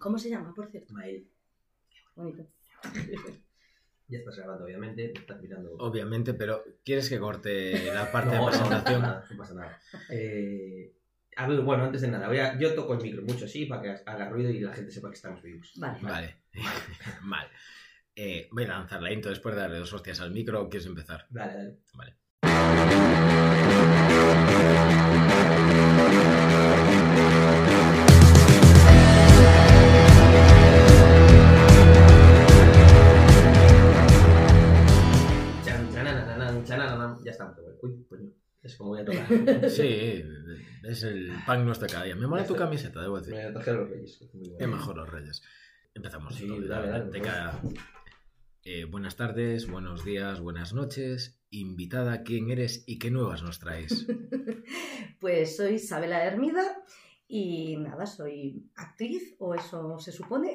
¿Cómo se llama, por cierto? Mael. Bonito. Ya estás grabando, obviamente. te Estás mirando. Obviamente, pero ¿quieres que corte la parte no, de presentación? No, pasa nada, no pasa nada. Eh, a ver, bueno, antes de nada, voy a- yo toco el micro mucho así para que haga ruido y la gente sepa que estamos vivos. Vale. Vale, mal. Eh, voy a lanzar la intro después de darle dos hostias al micro. ¿Quieres empezar? Dale, dale. Vale. Uy, coño. Es como voy a tocar. Sí, es el pan nuestro cada día. Me mola tu camiseta, debo decir. Me trajeron los reyes. es mejor los reyes. Empezamos. Sí, todo, dale, dale, de por cada- Eh, buenas tardes, buenos días, buenas noches. Invitada, ¿quién eres y qué nuevas nos traes? Pues soy Isabela Hermida y nada, soy actriz, o eso se supone.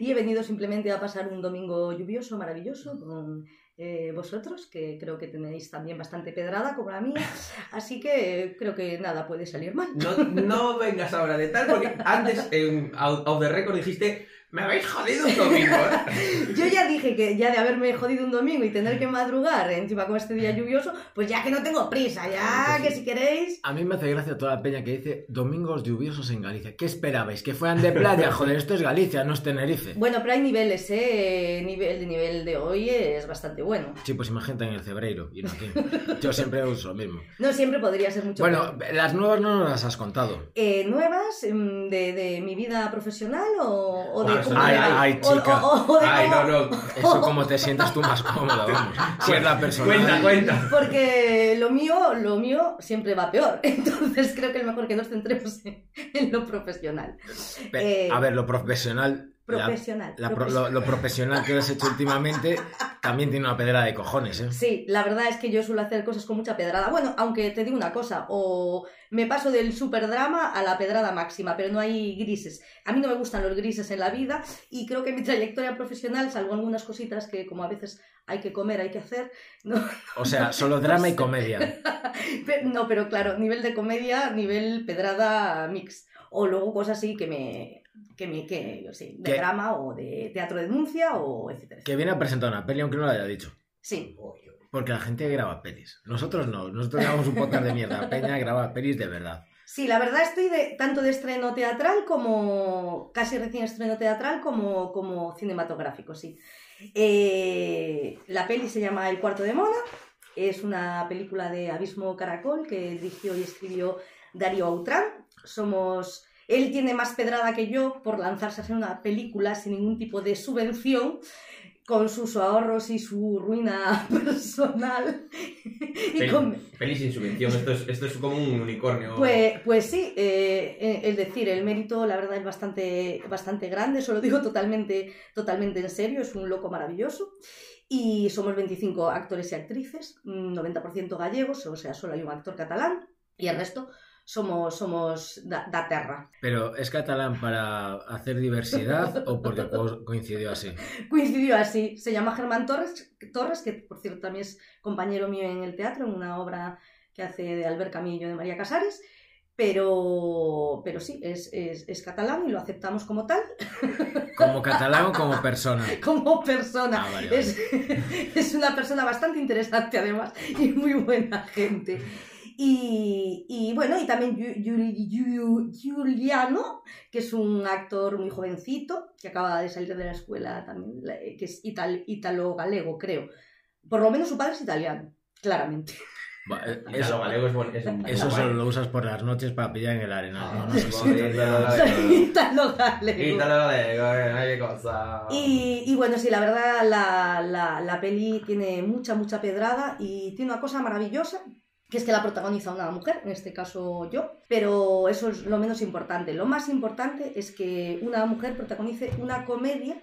y he venido simplemente a pasar un domingo lluvioso, maravilloso, con eh, vosotros, que creo que tenéis también bastante pedrada como la mía. Así que eh, creo que nada puede salir mal. No, no vengas ahora de tal, porque antes en Out of the Record dijiste, me habéis jodido un domingo. ¿eh?". Yo ya dije que ya de haberme jodido un domingo y tener que madrugar encima con este día lluvioso, pues ya que no tengo prisa, ya que si queréis... A mí me hace gracia toda la peña que dice domingos lluviosos en Galicia. ¿Qué esperabais? ¿Que fueran de playa? Joder, esto es Galicia, no es Tenerife. Bueno, pero hay niveles, ¿eh? Nivel, el nivel de hoy es bastante bueno. Sí, pues imagínate en el Cebreiro y no aquí. Yo siempre uso lo mismo. No siempre podría ser mucho Bueno, peor. las nuevas no nos las has contado. Eh, ¿Nuevas mm, de, de mi vida profesional o, o de Cómo- Ay, ay, o- chica. o- o de Ay, no, no. Eso como te sientas tú más cómodo, vamos. Si es la persona. Cuenta, cuenta. Porque lo mío, lo mío siempre va peor. Entonces creo que es mejor que nos centremos en, en lo profesional. Pe- Eh, A ver, lo profesional. Profesional. la profesional. lo, lo profesional que has hecho últimamente también tiene una pedra de cojones, ¿eh? Sí, la verdad es que yo suelo hacer cosas con mucha pedrada. Bueno, aunque te digo una cosa, o me paso del superdrama a la pedrada máxima, pero no hay grises. A mí no me gustan los grises en la vida y creo que mi trayectoria profesional, salvo algunas cositas que como a veces hay que comer, hay que hacer, no, O sea, solo drama y comedia. No, pero claro, nivel de comedia, nivel pedrada mix. O luego cosas así que me. Que me. que, yo sé, de ¿Qué? drama o de teatro de denuncia o etcétera. Que viene a presentar una peli, aunque no lo haya dicho. Sí. Porque la gente graba pelis. Nosotros no. Nosotros grabamos un podcast de mierda. Peña graba pelis de verdad. Sí, la verdad estoy de, tanto de estreno teatral como. casi recién estreno teatral como, como cinematográfico, sí. Eh, la peli se llama El cuarto de Mona. Es una película de Abismo Caracol que dirigió y escribió Darío Autrán. Somos. Él tiene más pedrada que yo por lanzarse a hacer una película sin ningún tipo de subvención, con sus ahorros y su ruina personal. y Peli, con, peli sin subvención, esto es, esto es como un unicornio. pues, pues sí, eh, eh, es decir, el mérito la verdad es bastante, bastante grande, eso lo digo totalmente, totalmente en serio, es un loco maravilloso. Y somos 25 actores y actrices, mm, 90% gallegos, o sea, solo hay un actor catalán, y el resto somos, somos da, da terra. Pero, ¿es catalán para hacer diversidad o porque co- coincidió así? Coincidió así, se llama Germán Torres, Torres, que por cierto también es compañero mío en el teatro, en una obra que hace de Albert Camillo de María Casares. Pero, pero sí, es, es, es catalán y lo aceptamos como tal, ¿Como catalán o como persona? como persona. Ah, vale, vale. Es, es una persona bastante interesante además y muy buena gente. Y, y bueno, y también Giuliano, que es un actor muy jovencito, que acaba de salir de la escuela también, la- que es ítalo-galego, creo. Por lo menos su padre es italiano, claramente. Eh, Eso, galego es, es eso solo lo usas por las noches para pillar en el arena. Ah, No, no. Ítalo galego, eh, hay cosa. Y, y bueno, sí, la verdad, la, la, la peli tiene mucha, mucha pedrada y tiene una cosa maravillosa, que es que la protagoniza una mujer, en este caso yo, pero eso es lo menos importante. Lo más importante es que una mujer protagonice una comedia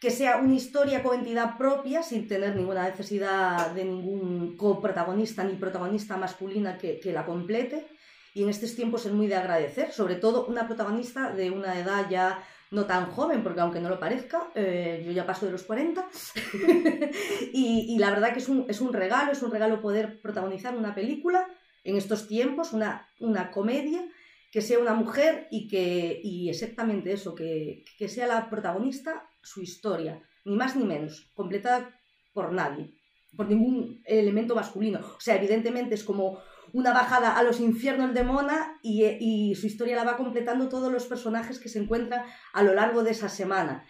que sea una historia con entidad propia, sin tener ninguna necesidad de ningún coprotagonista ni protagonista masculina que, que la complete. Y en estos tiempos es muy de agradecer, sobre todo una protagonista de una edad ya no tan joven, porque aunque no lo parezca, eh, yo ya paso de los 40. y, y la verdad que es un, es un regalo, es un regalo poder protagonizar una película en estos tiempos, una, una comedia que sea una mujer y que y exactamente eso, que, que sea la protagonista su historia, ni más ni menos, completada por nadie, por ningún elemento masculino. O sea, evidentemente es como una bajada a los infiernos de Mona y, y su historia la va completando todos los personajes que se encuentran a lo largo de esa semana.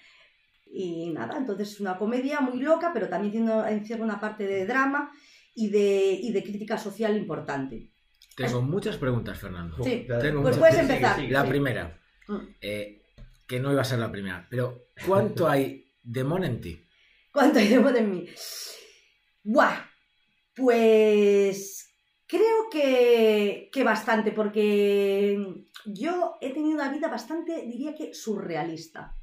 Y nada, entonces es una comedia muy loca, pero también tiene, encierra una parte de drama y de, y de crítica social importante. Tengo muchas preguntas, Fernando. Sí. Tengo Pues muchas- puedes sí, empezar. sí, La Sí. primera, Mm. eh, que no iba a ser la primera, pero ¿cuánto hay de Mon en ti? ¿Cuánto hay de moda en mí? ¡Buah! Pues creo que, que bastante, porque yo he tenido una vida bastante, diría que surrealista.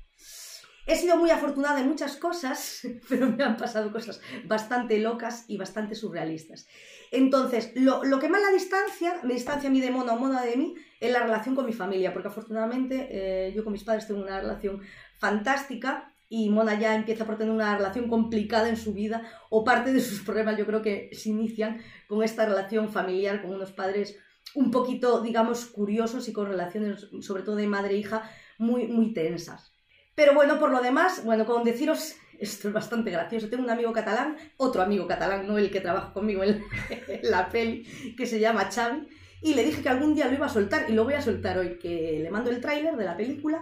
He sido muy afortunada en muchas cosas, pero me han pasado cosas bastante locas y bastante surrealistas. Entonces, lo, lo que más la distancia, me distancia a mí de Mona o Mona de mí, es la relación con mi familia, porque afortunadamente eh, yo con mis padres tengo una relación fantástica y Mona ya empieza por tener una relación complicada en su vida o parte de sus problemas yo creo que se inician con esta relación familiar con unos padres un poquito, digamos, curiosos y con relaciones, sobre todo de madre e hija, muy, muy tensas. Pero bueno, por lo demás, bueno, con deciros, esto es bastante gracioso. Tengo un amigo catalán, otro amigo catalán, no el que trabaja conmigo en, la peli, que se llama Xavi, y le dije que algún día lo iba a soltar, y lo voy a soltar hoy, que le mando el tráiler de la película,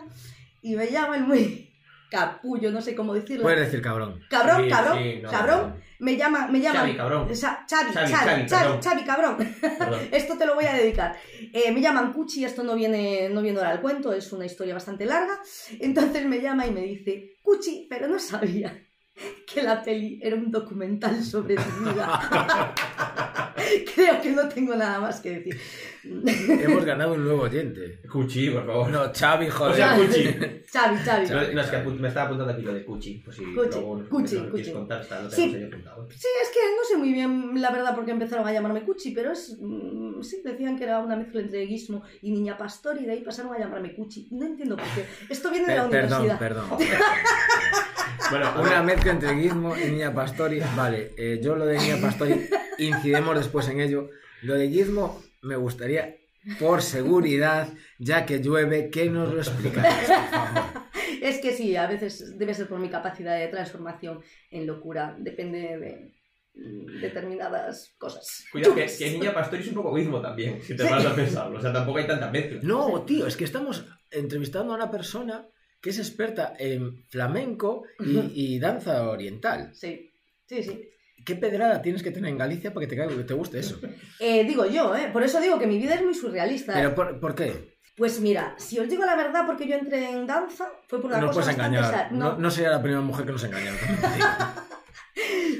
y me llama el muy capullo, no sé cómo decirlo. Puedes decir cabrón. Cabrón, Sí, cabrón, sí, no, cabrón. no. Me llama, me llama. Xavi, cabrón. Sa- Xavi, Xavi, Xavi, Xavi, Xavi, cabrón. Perdón. Esto te lo voy a dedicar. Eh, me llaman Cuchi, esto no viene, no viene ahora al cuento, es una historia bastante larga. Entonces me llama y me dice, Cuchi, pero no sabía que la peli era un documental sobre tu vida. Creo que no tengo nada más que decir. Hemos ganado un nuevo oyente. Cuchi, por favor. No, Xavi, O joder. sea, Cuchi. Xavi, Xavi. No, no, es que me estaba apuntando aquí lo de Cuchi. Pues si Cuchi, luego Cuchi, no Cuchi. contar, está, lo Sí. apuntado. Es que no sé muy bien la verdad por qué empezaron a llamarme Cuchi, pero es. mm, sí, decían que era una mezcla entre Gizmo y Niña Pastor y de ahí pasaron a llamarme Cuchi. No entiendo por qué. Esto viene de la Per- perdón, universidad. perdón. Bueno, Una mezcla entre Gizmo y Niña Pastori. Vale, eh, yo lo de Niña Pastori incidemos después en ello. Lo de Gizmo me gustaría, por seguridad, ya que llueve, que nos lo explicaras, por favor. Es que sí, a veces debe ser por mi capacidad de transformación en locura. Depende de mm, determinadas cosas. Cuidado, que, que Niña Pastori es un poco mismo también, si te Sí. vas a pensarlo. O sea, tampoco hay tanta mezcla. No, tío, es que estamos entrevistando a una persona que es experta en flamenco y, y danza oriental. Sí, sí, sí. ¿Qué pedrada tienes que tener en Galicia para que te, que te guste eso? Eh, digo yo, ¿eh? Por eso digo que mi vida es muy surrealista. ¿Pero por, por qué? Pues mira, si os digo la verdad, porque yo entré en danza, fue por una No cosa puedes bastante engañar. sa- No, no sería la primera mujer que nos engaña.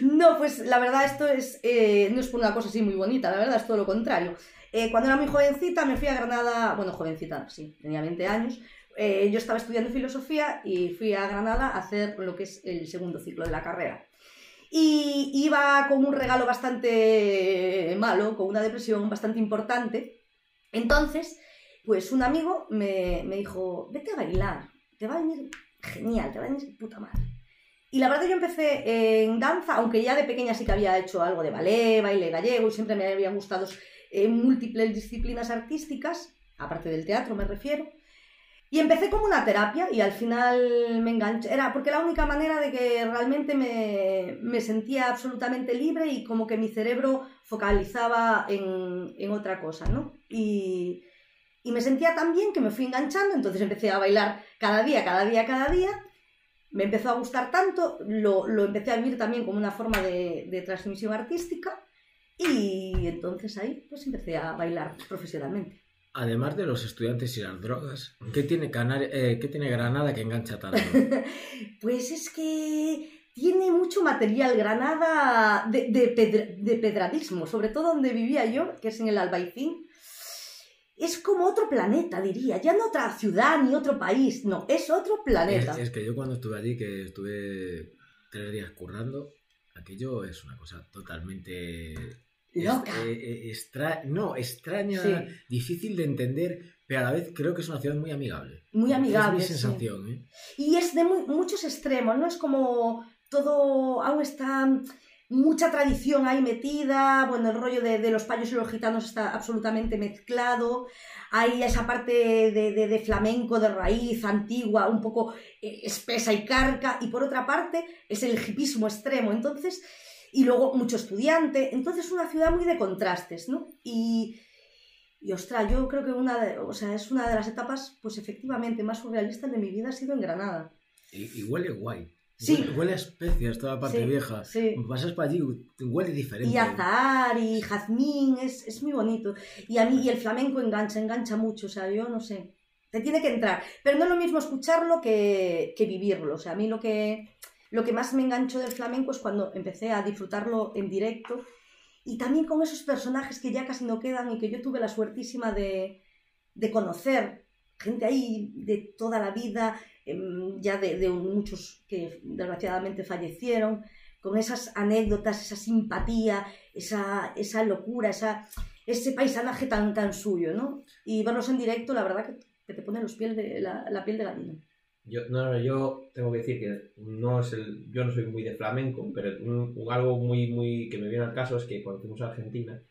No, pues la verdad esto es, eh, no es por una cosa así muy bonita, la verdad es todo lo contrario. Eh, cuando era muy jovencita me fui a Granada, bueno, jovencita, sí, tenía 20 años, eh, yo estaba estudiando filosofía y fui a Granada a hacer lo que es el segundo ciclo de la carrera. Y iba con un regalo bastante malo, con una depresión bastante importante. Entonces, pues un amigo me, me dijo, vete a bailar, te va a venir genial, te va a venir puta madre. Y la verdad yo empecé en danza, aunque ya de pequeña sí que había hecho algo de ballet, baile gallego, y siempre me habían gustado eh, múltiples disciplinas artísticas, aparte del teatro me refiero. Y empecé como una terapia y al final me enganché, era porque la única manera de que realmente me, me sentía absolutamente libre y como que mi cerebro focalizaba en, en otra cosa, ¿no? Y, y me sentía tan bien que me fui enganchando, entonces empecé a bailar cada día, cada día, cada día. Me empezó a gustar tanto, lo, lo empecé a vivir también como una forma de, de transmisión artística y entonces ahí pues empecé a bailar profesionalmente. Además de los estudiantes y las drogas, ¿qué tiene, Canar- eh, ¿qué tiene Granada que engancha tanto? Pues es que tiene mucho material Granada de, de, pedra- de pedradismo, sobre todo donde vivía yo, que es en el Albaicín. Es como otro planeta, diría. Ya no otra ciudad ni otro país, no, es otro planeta. Es, es que yo cuando estuve allí, que estuve tres días currando, aquello es una cosa totalmente... Loca. eh, eh, extra- no, extraña, Sí. difícil de entender, pero a la vez creo que es una ciudad muy amigable. Muy amigable, Es mi sí. sensación, ¿eh? Y es de muy- muchos extremos, ¿no? Es como todo aún está mucha tradición ahí metida, bueno, el rollo de, de los payos y los gitanos está absolutamente mezclado, hay esa parte de, de- de flamenco de raíz antigua, un poco eh, espesa y carca, y por otra parte es el hipismo extremo, entonces, y luego mucho estudiante, entonces una ciudad muy de contrastes, ¿no? Y, y ostras, yo creo que una de, o sea, es una de las etapas, pues efectivamente, más surrealistas de mi vida ha sido en Granada. Y, y huele guay. Sí. Huele, huele a especias, toda la parte Sí, vieja. sí. Pasas para allí, huele diferente. Y azahar y jazmín, es, es muy bonito. Y a mí, y el flamenco engancha, engancha mucho, o sea, yo no sé. Te tiene que entrar. Pero no es lo mismo escucharlo que, que vivirlo. O sea, a mí lo que, lo que más me enganchó del flamenco es cuando empecé a disfrutarlo en directo. Y también con esos personajes que ya casi no quedan y que yo tuve la suertísima de, de conocer. Gente ahí de toda la vida, em, ya de, muchos que desgraciadamente fallecieron con esas anécdotas, esa simpatía, esa, esa locura, esa, ese paisanaje tan, tan suyo, ¿no? Y verlos en directo, la verdad que, que te pone los piel de, la, la piel de gallina. Yo, no, no, yo tengo que decir que no es el, yo no soy muy de flamenco, pero un- un- algo muy, muy que me viene al caso es que cuando fuimos a Argentina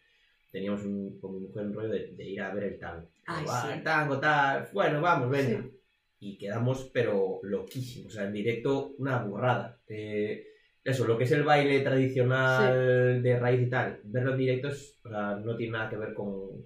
teníamos un, con mi mujer un rollo de, de ir a ver el tango. Ay, Va, sí. el tango, tal, bueno, vamos, venga. Sí. Y quedamos, pero loquísimos, o sea, en directo una burrada. Eh, eso, lo que es el baile tradicional de raíz y tal, verlo en directo es, o sea, no tiene nada que ver con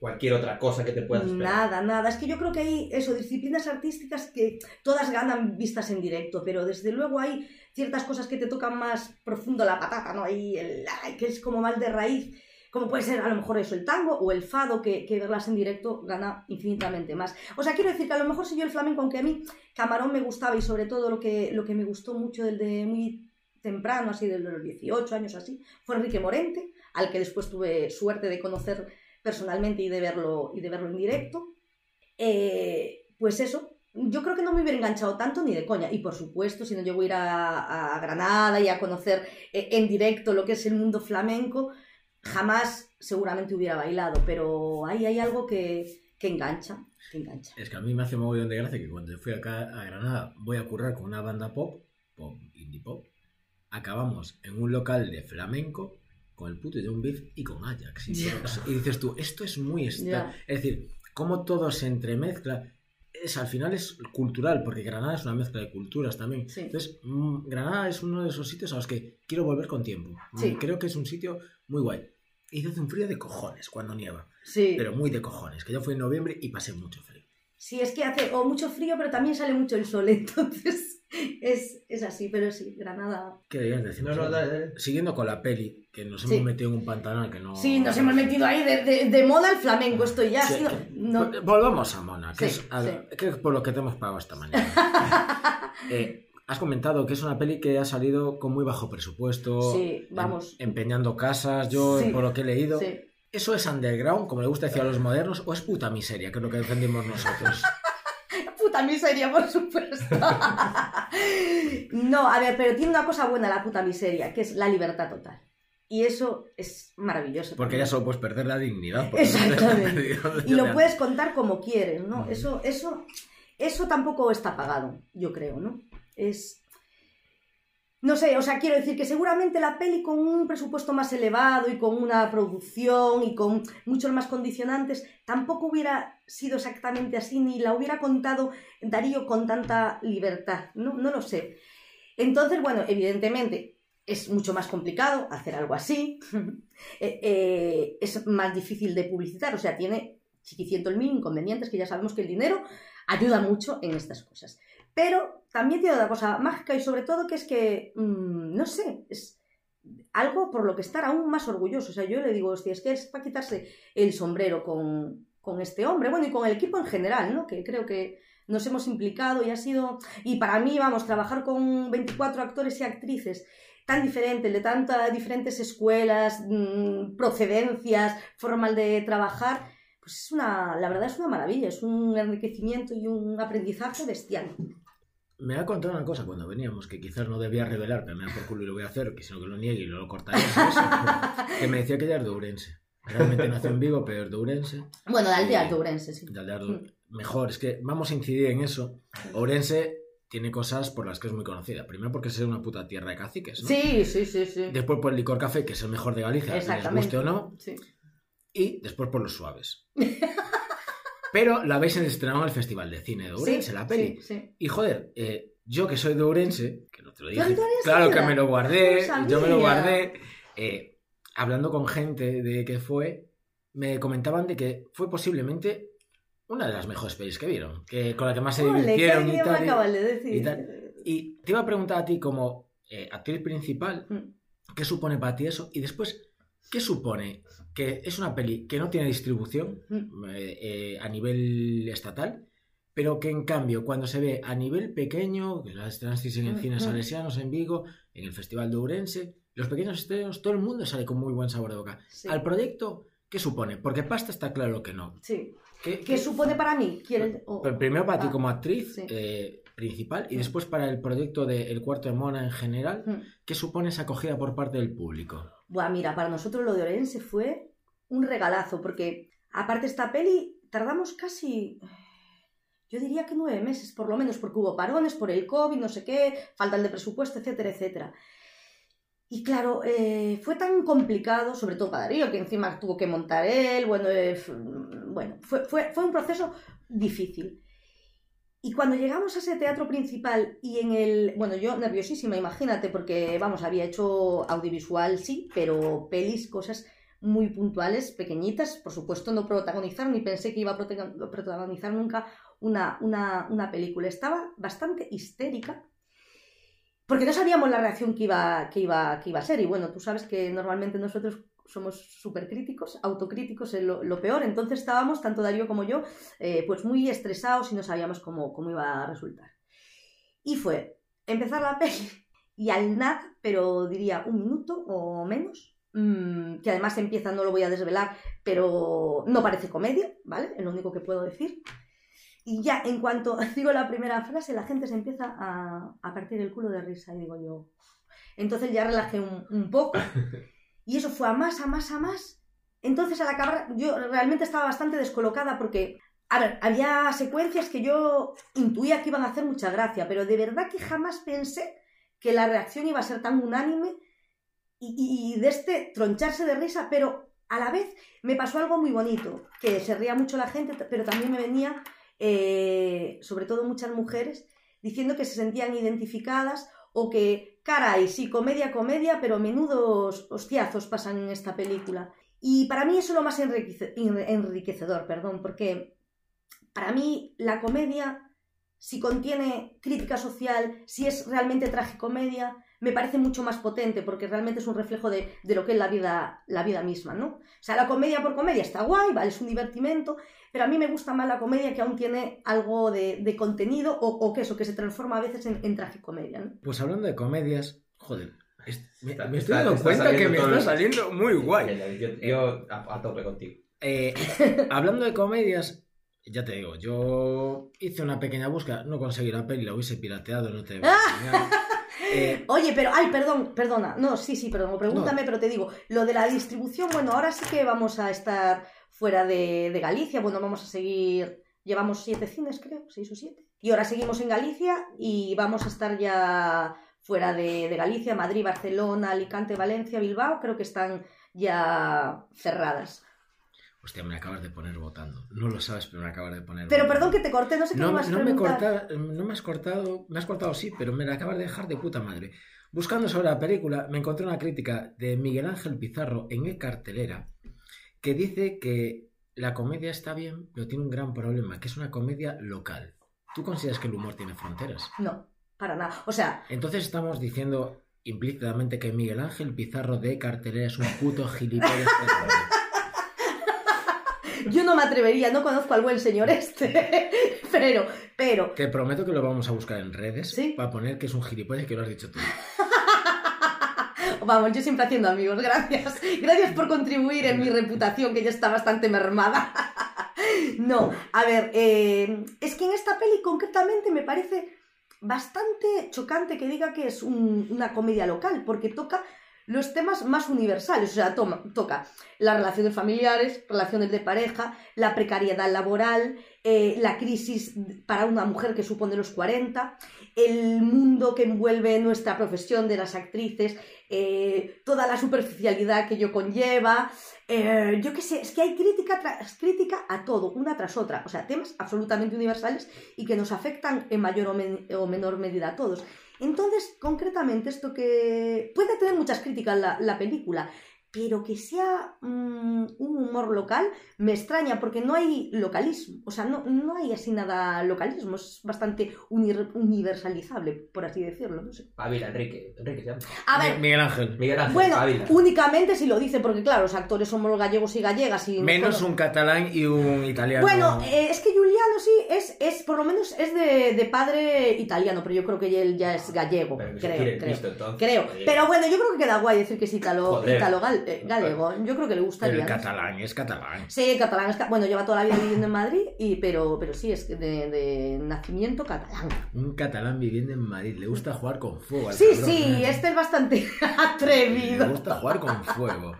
cualquier otra cosa que te puedas esperar. Nada, nada. Es que yo creo que hay eso, disciplinas artísticas que todas ganan vistas en directo, pero desde luego hay ciertas cosas que te tocan más profundo la patata, ¿no? Ahí el, que es como más de raíz, como puede ser a lo mejor eso, el tango o el fado, que, que verlas en directo gana infinitamente más. O sea, quiero decir que a lo mejor si yo el flamenco, aunque a mí Camarón me gustaba y sobre todo lo que, lo que me gustó mucho del de muy temprano, así de los 18 años así, fue Enrique Morente, al que después tuve suerte de conocer personalmente y de verlo, y de verlo en directo. Eh, pues eso, yo creo que no me hubiera enganchado tanto ni de coña. Y por supuesto, si no a ir a, Granada y a conocer eh, en directo lo que es el mundo flamenco, jamás seguramente hubiera bailado. Pero ahí hay algo que, que engancha, engancha. Es que a mí me hace un mogollón de gracia que cuando fui acá a Granada voy a currar con una banda pop, pop, indie pop, acabamos en un local de flamenco con el puto John Beef y con Ajax. Y, Ya. y dices tú, esto es muy... Ya. Es decir, cómo todo se entremezcla. Es, al final es cultural, porque Granada es una mezcla de culturas también. Sí. Entonces, mm, Granada es uno de esos sitios a los que quiero volver con tiempo. Mm, Sí. Creo que es un sitio muy guay. Y hace un frío de cojones cuando nieva. Sí. Pero muy de cojones, que yo fui en noviembre y pasé mucho frío. Sí, es que hace o mucho frío, pero también sale mucho el sol, entonces es, es así, pero sí, Granada. ¿Qué debías decir? No, no, dale, dale. Siguiendo con la peli, que nos Sí. hemos metido en un pantanal que no... Sí, nos hemos metido ahí de, de, de moda al flamenco, esto ya. Sí, que- Volvamos a Mona, que, Sí, es, a- sí. que es por lo que te hemos pagado esta mañana. Eh, has comentado que es una peli que ha salido con muy bajo presupuesto, Sí, em- vamos. empeñando casas, yo Sí, por lo que he leído. sí. ¿Eso es underground, como le gusta decir a los modernos, o es puta miseria, que es lo que defendimos nosotros? Miseria, por supuesto. no, a ver, pero tiene una cosa buena la puta miseria, que es la libertad total. Y eso es maravilloso. Porque también. ya solo puedes perder la dignidad. Exactamente. no Y lo puedes contar como quieres, ¿no? Ujú. Eso, eso, eso tampoco está pagado, yo creo, ¿no? Es. No sé, o sea, quiero decir que seguramente la peli con un presupuesto más elevado y con una producción y con muchos más condicionantes tampoco hubiera sido exactamente así, ni la hubiera contado Darío con tanta libertad, ¿no? No lo sé. Entonces, bueno, evidentemente es mucho más complicado hacer algo así, Eh, eh, es más difícil de publicitar, o sea, tiene chiquicientos mil inconvenientes que ya sabemos que el dinero ayuda mucho en estas cosas. Pero también tiene una cosa mágica y sobre todo que es que, mm, no sé, es algo por lo que estar aún más orgulloso. O sea, yo le digo, hostia, es que es para quitarse el sombrero con, con este hombre, bueno, y con el equipo en general, ¿no? Que creo que nos hemos implicado y ha sido, y para mí, vamos, trabajar con 24 actores y actrices tan diferentes, de tantas diferentes escuelas, mm, procedencias, formas de trabajar, pues es una, la verdad es una maravilla, es un enriquecimiento y un aprendizaje bestial. Me ha contado una cosa cuando veníamos, que quizás no debía revelar, pero me da por culo y lo voy a hacer, que sino que lo niegue y lo cortaré. que me decía que ella es de Ourense. Realmente nació en Vigo, pero es de Ourense. Bueno, de aldea de Ourense, sí. De aldea de- Mejor, es que vamos a incidir en eso. Ourense tiene cosas por las que es muy conocida. Primero porque es una puta tierra de caciques, ¿no? Sí, sí, sí, sí. Después por el licor café, que es el mejor de Galicia, les guste o no. Sí. Y después por los suaves. Pero la habéis estrenado en el Festival de Cine de Ourense, Sí, la peli. sí, sí. Y joder, eh, yo que soy de Ourense, que no te lo ¿Tú dije, claro que me lo guardé, No yo me lo guardé. eh, hablando con gente de que fue, me comentaban de que fue posiblemente una de las mejores pelis que vieron, que con la que más se Ole, divirtieron y tal. y- de decir. y tal. Y te iba a preguntar a ti como eh, actriz principal, Mm. ¿qué supone para ti eso? Y después, ¿qué supone que es una peli que no tiene distribución Mm. eh, eh, a nivel estatal, pero que en cambio cuando se ve a nivel pequeño, que la estrenasteis en Mm, Cine mm. Salesianos en Vigo, en el Festival de Ourense, los pequeños estrenos, todo el mundo sale con muy buen sabor de boca. Sí. Al proyecto, ¿qué supone? Porque pasta está claro que no. Sí. ¿Qué, ¿Qué supone para mí? ¿Quieres- o- pero primero para ti Ah, como actriz sí. eh, principal y después para el proyecto de El Cuarto de Mona en general. ¿qué supone esa acogida por parte del público? Buah, mira, para nosotros lo de Orense fue un regalazo, porque aparte esta peli tardamos casi, yo diría que nueve meses por lo menos, porque hubo parones por el COVID, no sé qué, falta de presupuesto, etcétera, etcétera. Y claro, eh, fue tan complicado, sobre todo para Darío, que encima tuvo que montar él, bueno, eh, bueno fue, fue, fue un proceso difícil. Y cuando llegamos a ese teatro principal y en el... Bueno, yo nerviosísima, imagínate, porque, vamos, había hecho audiovisual, sí, pero pelis, cosas muy puntuales, pequeñitas. Por supuesto, no protagonizar, ni pensé que iba a protagon- protagonizar nunca una, una, una película. Estaba bastante histérica, porque no sabíamos la reacción que iba, que iba, que iba a ser. Y bueno, tú sabes que normalmente nosotros somos súper críticos, autocríticos en lo, lo peor. Entonces estábamos, tanto Darío como yo, eh, pues muy estresados y no sabíamos cómo, cómo iba a resultar. Y fue empezar la peli y al nada, pero diría un minuto o menos, mm, que además empieza, no lo voy a desvelar, pero no parece comedia, ¿vale? Es lo único que puedo decir. Y ya en cuanto digo la primera frase, la gente se empieza a, a partir el culo de risa y digo yo... Entonces ya relajé un, un poco y eso fue a más, a más, a más. Entonces al acabar yo realmente estaba bastante descolocada porque, a ver, había secuencias que yo intuía que iban a hacer mucha gracia, pero de verdad que jamás pensé que la reacción iba a ser tan unánime y, de este troncharse de risa, pero a la vez me pasó algo muy bonito, que se ría mucho la gente, pero también me venía, eh, sobre todo muchas mujeres, diciendo que se sentían identificadas o que, caray, sí, comedia, comedia, pero menudos hostiazos pasan en esta película. Y para mí eso es lo más enriquece- enri- enriquecedor, perdón, porque para mí la comedia, si contiene crítica social, si es realmente tragicomedia, me parece mucho más potente porque realmente es un reflejo de, de lo que es la vida, la vida misma, ¿no? O sea, la comedia por comedia está guay, ¿vale? Es un divertimento, pero a mí me gusta más la comedia que aún tiene algo de, de contenido o, o que eso, que se transforma a veces en, en tragicomedia, ¿no? Pues hablando de comedias, joder, es- me, Está- me estoy está- dando está cuenta que saliendo me está el- saliendo muy guay. Yo, yo a, a tope contigo. Eh, hablando de comedias, ya te digo, yo hice una pequeña búsqueda, no conseguí la peli, la hubiese pirateado, no te voy a engañar. Eh, Oye, pero, ay, perdón, perdona. No, sí, sí, perdón, pregúntame, pero te digo, lo de la distribución, bueno, ahora sí que vamos a estar fuera de, de Galicia, bueno, vamos a seguir, llevamos siete cines, creo, seis o siete. Y ahora seguimos en Galicia y vamos a estar ya fuera de, de Galicia, Madrid, Barcelona, Alicante, Valencia, Bilbao, creo que están ya cerradas. Hostia, me acabas de poner votando. No lo sabes, pero me acabas de poner Pero votando. perdón que te corté, no sé qué No, me vas a no me, corta- no me has cortado, me has cortado sí, pero me la acabas de dejar de puta madre. Buscando sobre la película, me encontré una crítica de Miguel Ángel Pizarro en E Cartelera que dice que la comedia está bien, pero tiene un gran problema, que es una comedia local. ¿Tú consideras que el humor tiene fronteras? No, para nada. O sea, Entonces estamos diciendo implícitamente que Miguel Ángel Pizarro de E Cartelera es un puto gilipollas. no me atrevería, no conozco al buen señor este, pero, pero, Te prometo que lo vamos a buscar en redes ¿Sí? para poner que es un gilipollas que lo has dicho tú. Vamos, yo siempre haciendo amigos, gracias. Gracias por contribuir en mi reputación, que ya está bastante mermada. No, a ver, eh, es que en esta peli concretamente me parece bastante chocante que diga que es un- una comedia local, porque toca los temas más universales, o sea, toma- toca las relaciones familiares, relaciones de pareja, la precariedad laboral, eh, la crisis para una mujer que supone los 40, el mundo que envuelve nuestra profesión de las actrices, eh, toda la superficialidad que ello conlleva. eh, yo qué sé, es que hay crítica tras crítica a todo, una tras otra. O sea, temas absolutamente universales y que nos afectan en mayor o, men- o menor medida a todos. Entonces, concretamente, esto que puede tener muchas críticas la, la película, pero que sea mm, un humor local me extraña porque no hay localismo, o sea, no, no hay así nada localismo, es bastante uni- universalizable, por así decirlo, no sé. Ávila, Enrique. Enrique se llama. A ver, Miguel Ángel. Miguel Ángel bueno, Ávila. únicamente si lo dice, porque claro, los actores somos gallegos y gallegas y... Menos bueno, un catalán y un italiano. Bueno, eh, es que Giuliano sí es, es por lo menos es de, de padre italiano, pero yo creo que él ya es gallego, Pero creo, creo. Creo, pero bueno, yo creo que queda guay decir que es italo, Joder. italo gal- eh, galego. Yo creo que le Pero gustaría. el ¿no? catalán es catalán. Sí, catalán es ca- bueno, lleva toda la vida viviendo en Madrid, y, pero, pero sí, es de, de nacimiento catalán. Un catalán viviendo en Madrid. Le gusta jugar con fuego. al Sí, cabrón, sí, este es bastante Le atrevido. gusta jugar con fuego.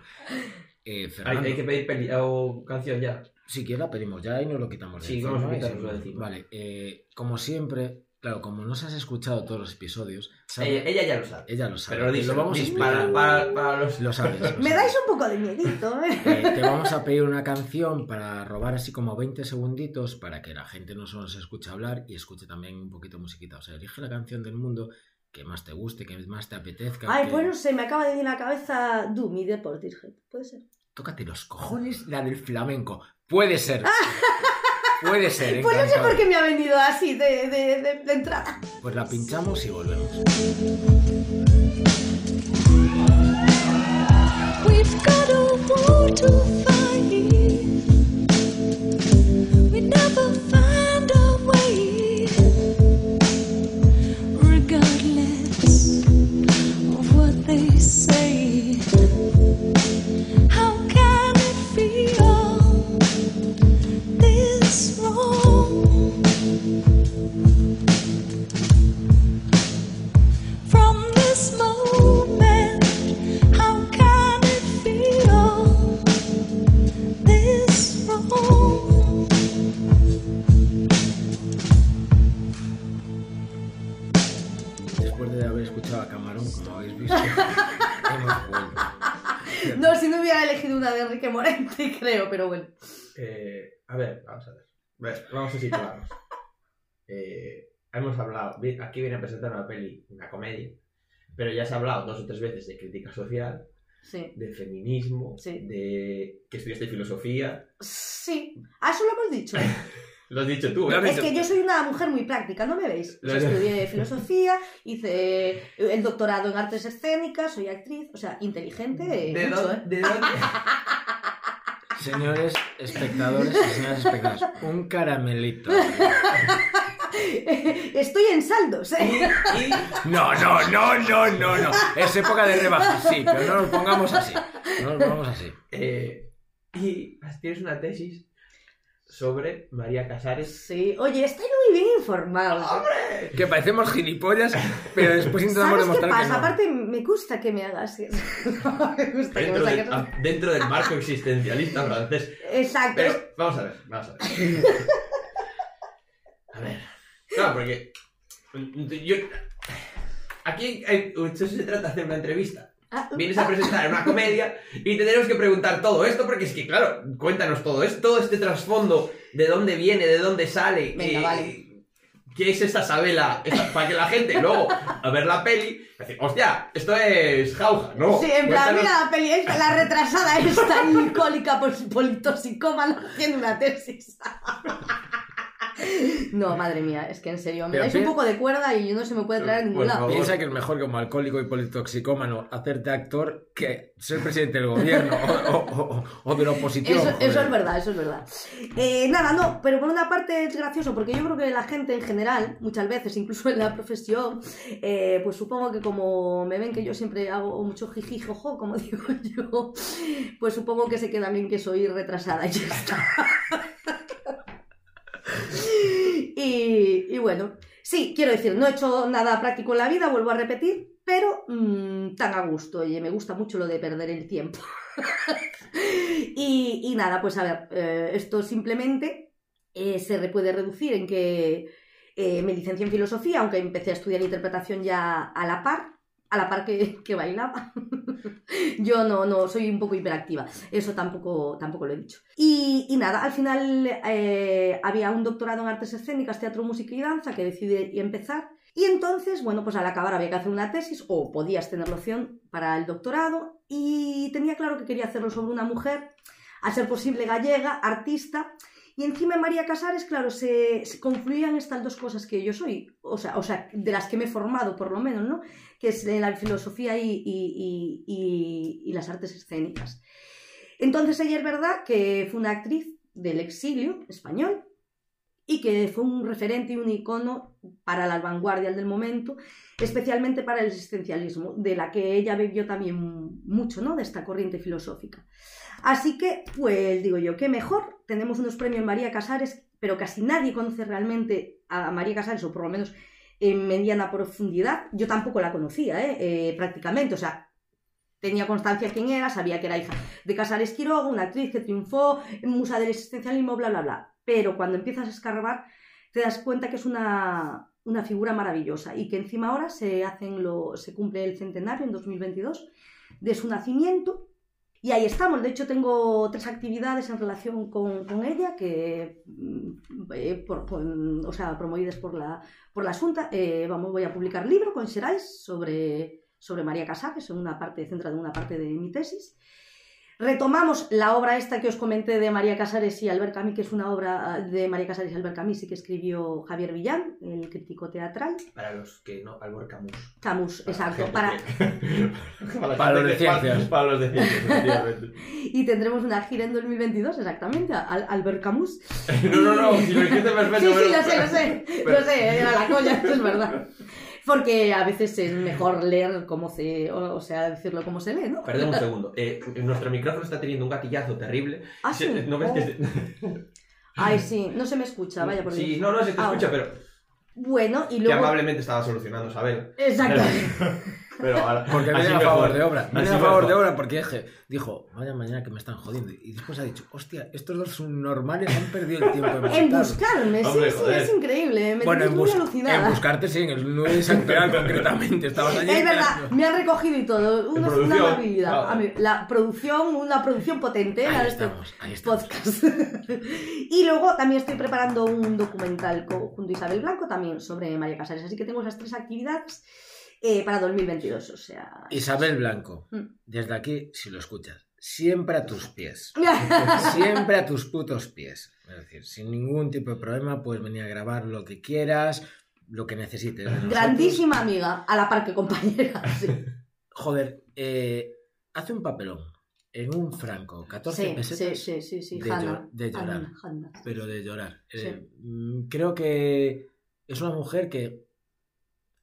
Eh, Hay, Fernando, hay que pedir peli o canción ya. si quieres la pedimos ya y nos lo quitamos de Sí, vamos a encima. Vale, eh, como siempre, claro, como nos has escuchado todos los episodios, sabe- Ella, ella ya lo sabe. ella lo sabe. Pero lo, y dice, lo vamos a dice, para, para, para los... Lo sabes. lo Me dais un poco de miedito, ¿eh? Eh, te vamos a pedir una canción para robar así como 20 segunditos para que la gente no solo se escuche hablar y escuche también un poquito musiquita. O sea, elige la canción del mundo que más te guste, que más te apetezca. Ay, que- pues no sé, me acaba de venir a la cabeza Doom y de Portishead. ¿Puede ser? Tócate los cojones la del flamenco. Puede ser. Puede ser, Pues no sé encantado. por qué me ha venido así de, de, de- de entrada. Pues la pinchamos y volvemos. We've got a war to fight. We never find No, si no hubiera elegido una de Enrique Morente, creo, pero bueno. Eh, a ver, vamos a ver. Vamos a situarnos. Eh, hemos hablado, aquí viene a presentar una peli, una comedia, pero ya se ha hablado dos o tres veces de crítica social, Sí. de feminismo, Sí. de que estudiaste filosofía. Sí. Ah, eso lo hemos dicho. Lo has dicho tú, ¿eh? has Es que yo soy una mujer muy práctica, ¿no me veis? O sea, estudié filosofía, hice el doctorado en artes escénicas, soy actriz, o sea, inteligente, ¿De, mucho, dónde, ¿eh? ¿De dónde? Señores espectadores y señoras espectadoras, un caramelito. Estoy en saldos, ¿eh? Y No, no, no, no, no, no. Es época de rebajas, sí, pero no nos pongamos así. No nos pongamos así. Eh, y tienes una tesis sobre María Casares. Sí, oye, estoy muy bien informado. ¡Hombre! Que parecemos gilipollas, pero después intentamos ¿Sabes qué demostrar pasa? que no. Aparte, me gusta que me hagas eso. me gusta que me Dentro, del- dentro del marco existencialista francés. Exacto. Pero vamos a ver, vamos a ver. A ver. Claro, porque yo aquí hay- esto se trata de hacer una entrevista. Vienes a presentar una comedia y te tenemos que preguntar todo esto porque es que claro, cuéntanos todo esto, todo este trasfondo, de dónde viene, de dónde sale, Venga, eh, vale. ¿Qué es esta Sabela? Esta- para que la gente luego, a ver la peli, decir, hostia, esto es jauja, ¿no? Sí, en plan, Cuéntanos- mira la peli esta, la retrasada esta alcohólica por politoxicómana haciendo una tesis. No, madre mía, es que en serio, me Pero dais un poco de cuerda y no se me puede traer a ningún Por lado. favor. Piensa que es mejor como alcohólico y politoxicómano hacerte actor que ser presidente del gobierno o, o- o- o de la oposición. Eso, joder. eso es verdad, eso es verdad. Eh, nada, no, pero por una parte es gracioso porque yo creo que la gente en general, muchas veces, incluso en la profesión, eh, pues supongo que como me ven que yo siempre hago mucho jiji, jojo, como digo yo, pues supongo que se quedan bien que soy retrasada y ya está. y, bueno, sí, quiero decir, no he hecho nada práctico en la vida, vuelvo a repetir, pero mm, tan a gusto, oye, me gusta mucho lo de perder el tiempo. y, nada, pues a ver, eh, esto simplemente eh, se puede reducir en que eh, me licencié en filosofía, aunque empecé a estudiar interpretación ya a la par, a la par que bailaba. Yo no, no, soy un poco hiperactiva, eso tampoco, tampoco lo he dicho. Y, nada, al final eh, había un doctorado en artes escénicas, teatro, música y danza que decidí empezar. Y entonces, bueno, pues al acabar había que hacer una tesis o podías tener la opción para el doctorado y tenía claro que quería hacerlo sobre una mujer, a ser posible gallega, artista. Y encima en María Casares, claro, se, se confluían estas dos cosas que yo soy, o sea, o sea, de las que me he formado por lo menos, ¿no? Que es la filosofía y- y- y las artes escénicas. Entonces ella es verdad que fue una actriz del exilio español y que fue un referente y un icono para la vanguardia del momento, especialmente para el existencialismo, de la que ella bebió también mucho, ¿no? De esta corriente filosófica. Así que, pues digo yo, qué mejor. Tenemos unos premios María Casares, pero casi nadie conoce realmente a María Casares, o por lo menos en mediana profundidad. Yo tampoco la conocía, ¿eh? Eh, prácticamente. O sea, tenía constancia quién era, sabía que era hija de Casares Quiroga, una actriz que triunfó, musa del existencialismo, bla, bla, bla. Pero cuando empiezas a escarbar, te das cuenta que es una, una figura maravillosa y que encima ahora se, hacen lo, se cumple el centenario en 2022 de su nacimiento. Y ahí estamos. De hecho, tengo tres actividades en relación con, con ella que, mm, eh, por- o sea, promovidas por la, por la Junta. Eh, vamos, voy a publicar libro con Xerais sobre, sobre María Casares, en una parte, centrada en una parte de mi tesis. Retomamos la obra esta que os comenté de María Casares y Albert Camus, que es una obra de María Casares y Albert Camus y que escribió Javier Villán, el crítico teatral. Para los que no, Albert Camus. Camus, exacto. Para... que- la Para los de ciencias. Para los de ciencias, efectivamente. Y tendremos una gira en 2022, exactamente, Al- Albert Camus. No, no, no, si lo dijiste perfecto. Sí, sí, lo sé, lo sé. pero- Lo sé, era la coña, es verdad. Porque a veces es mejor leer como se. O, o sea, decirlo como se lee, ¿no? Perdón un segundo. Eh, nuestro micrófono está teniendo un gatillazo terrible. Ah, sí. ¿No ves que Oh. se- Ay, sí, no se me escucha, vaya por Sí, Dios. no, no, se te Ah, escucha, pero Bueno, y que luego. amablemente estaba solucionando, Sabel. Exacto. Pero ahora, Porque viene a mejor. favor de obra. Viene a favor mejor. de obra porque dije, dijo, vaya mañana que me están jodiendo. Y después ha dicho, hostia, estos dos subnormales han perdido el tiempo en En visitarlo". buscarme, Hombre, sí, sí, es increíble. Me Bueno, tienes en, muy bus- alucinada. en buscarte sí, en el 9 de San Pedro concretamente. Estabas allí. Es verdad, me han recogido y todo. Una, una producción, amabilidad. claro. A mí, la producción, una producción potente la Ahí de este estamos, ahí estamos. podcast. y luego también estoy preparando un documental junto a Isabel Blanco también sobre María Casares. Así que tengo esas tres actividades eh, para 2022. O sea. Isabel Blanco, Mm. desde aquí, si lo escuchas, siempre a tus pies. Siempre a tus putos pies. Es decir, sin ningún tipo de problema, puedes venir a grabar lo que quieras, lo que necesites. Grandísima amiga, a la par que compañera. sí. Joder, eh, hace un papelón en un franco, 14 Sí, sí, pesetas, sí, sí, sí, de Hanna. de llorar. Hanna, Hanna. pero de llorar. Sí. Eh, mm, creo que es una mujer que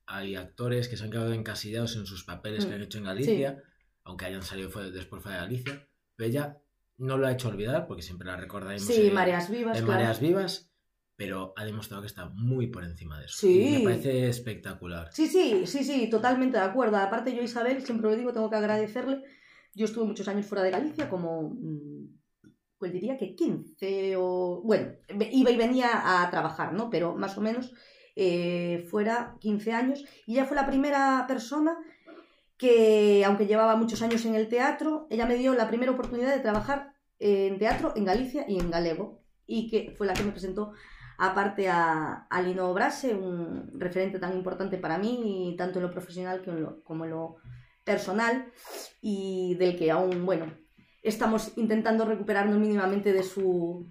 hay actores que se han quedado encasillados en sus papeles que Mm, han hecho en Galicia, aunque hayan salido fue- después fuera de Galicia, pero ella no lo ha hecho olvidar porque siempre la recordaremos Sí, en, Mareas Vivas, en claro. Mareas Vivas, pero ha demostrado que está muy por encima de eso. Sí. Y me parece espectacular. Sí, sí, sí, sí, totalmente de acuerdo. Aparte yo, Isabel, siempre lo digo, tengo que agradecerle. Yo estuve muchos años fuera de Galicia, como, mm, pues diría que 15 o... Bueno, iba y venía a trabajar, ¿no? Pero más o menos eh, fuera 15 años. Y ella fue la primera persona que, aunque llevaba muchos años en el teatro, ella me dio la primera oportunidad de trabajar en teatro en Galicia y en galego. Y que fue la que me presentó aparte a, a Lino Brase, un referente tan importante para mí, tanto en lo profesional como en lo personal, y del que aún, bueno, estamos intentando recuperarnos mínimamente de su,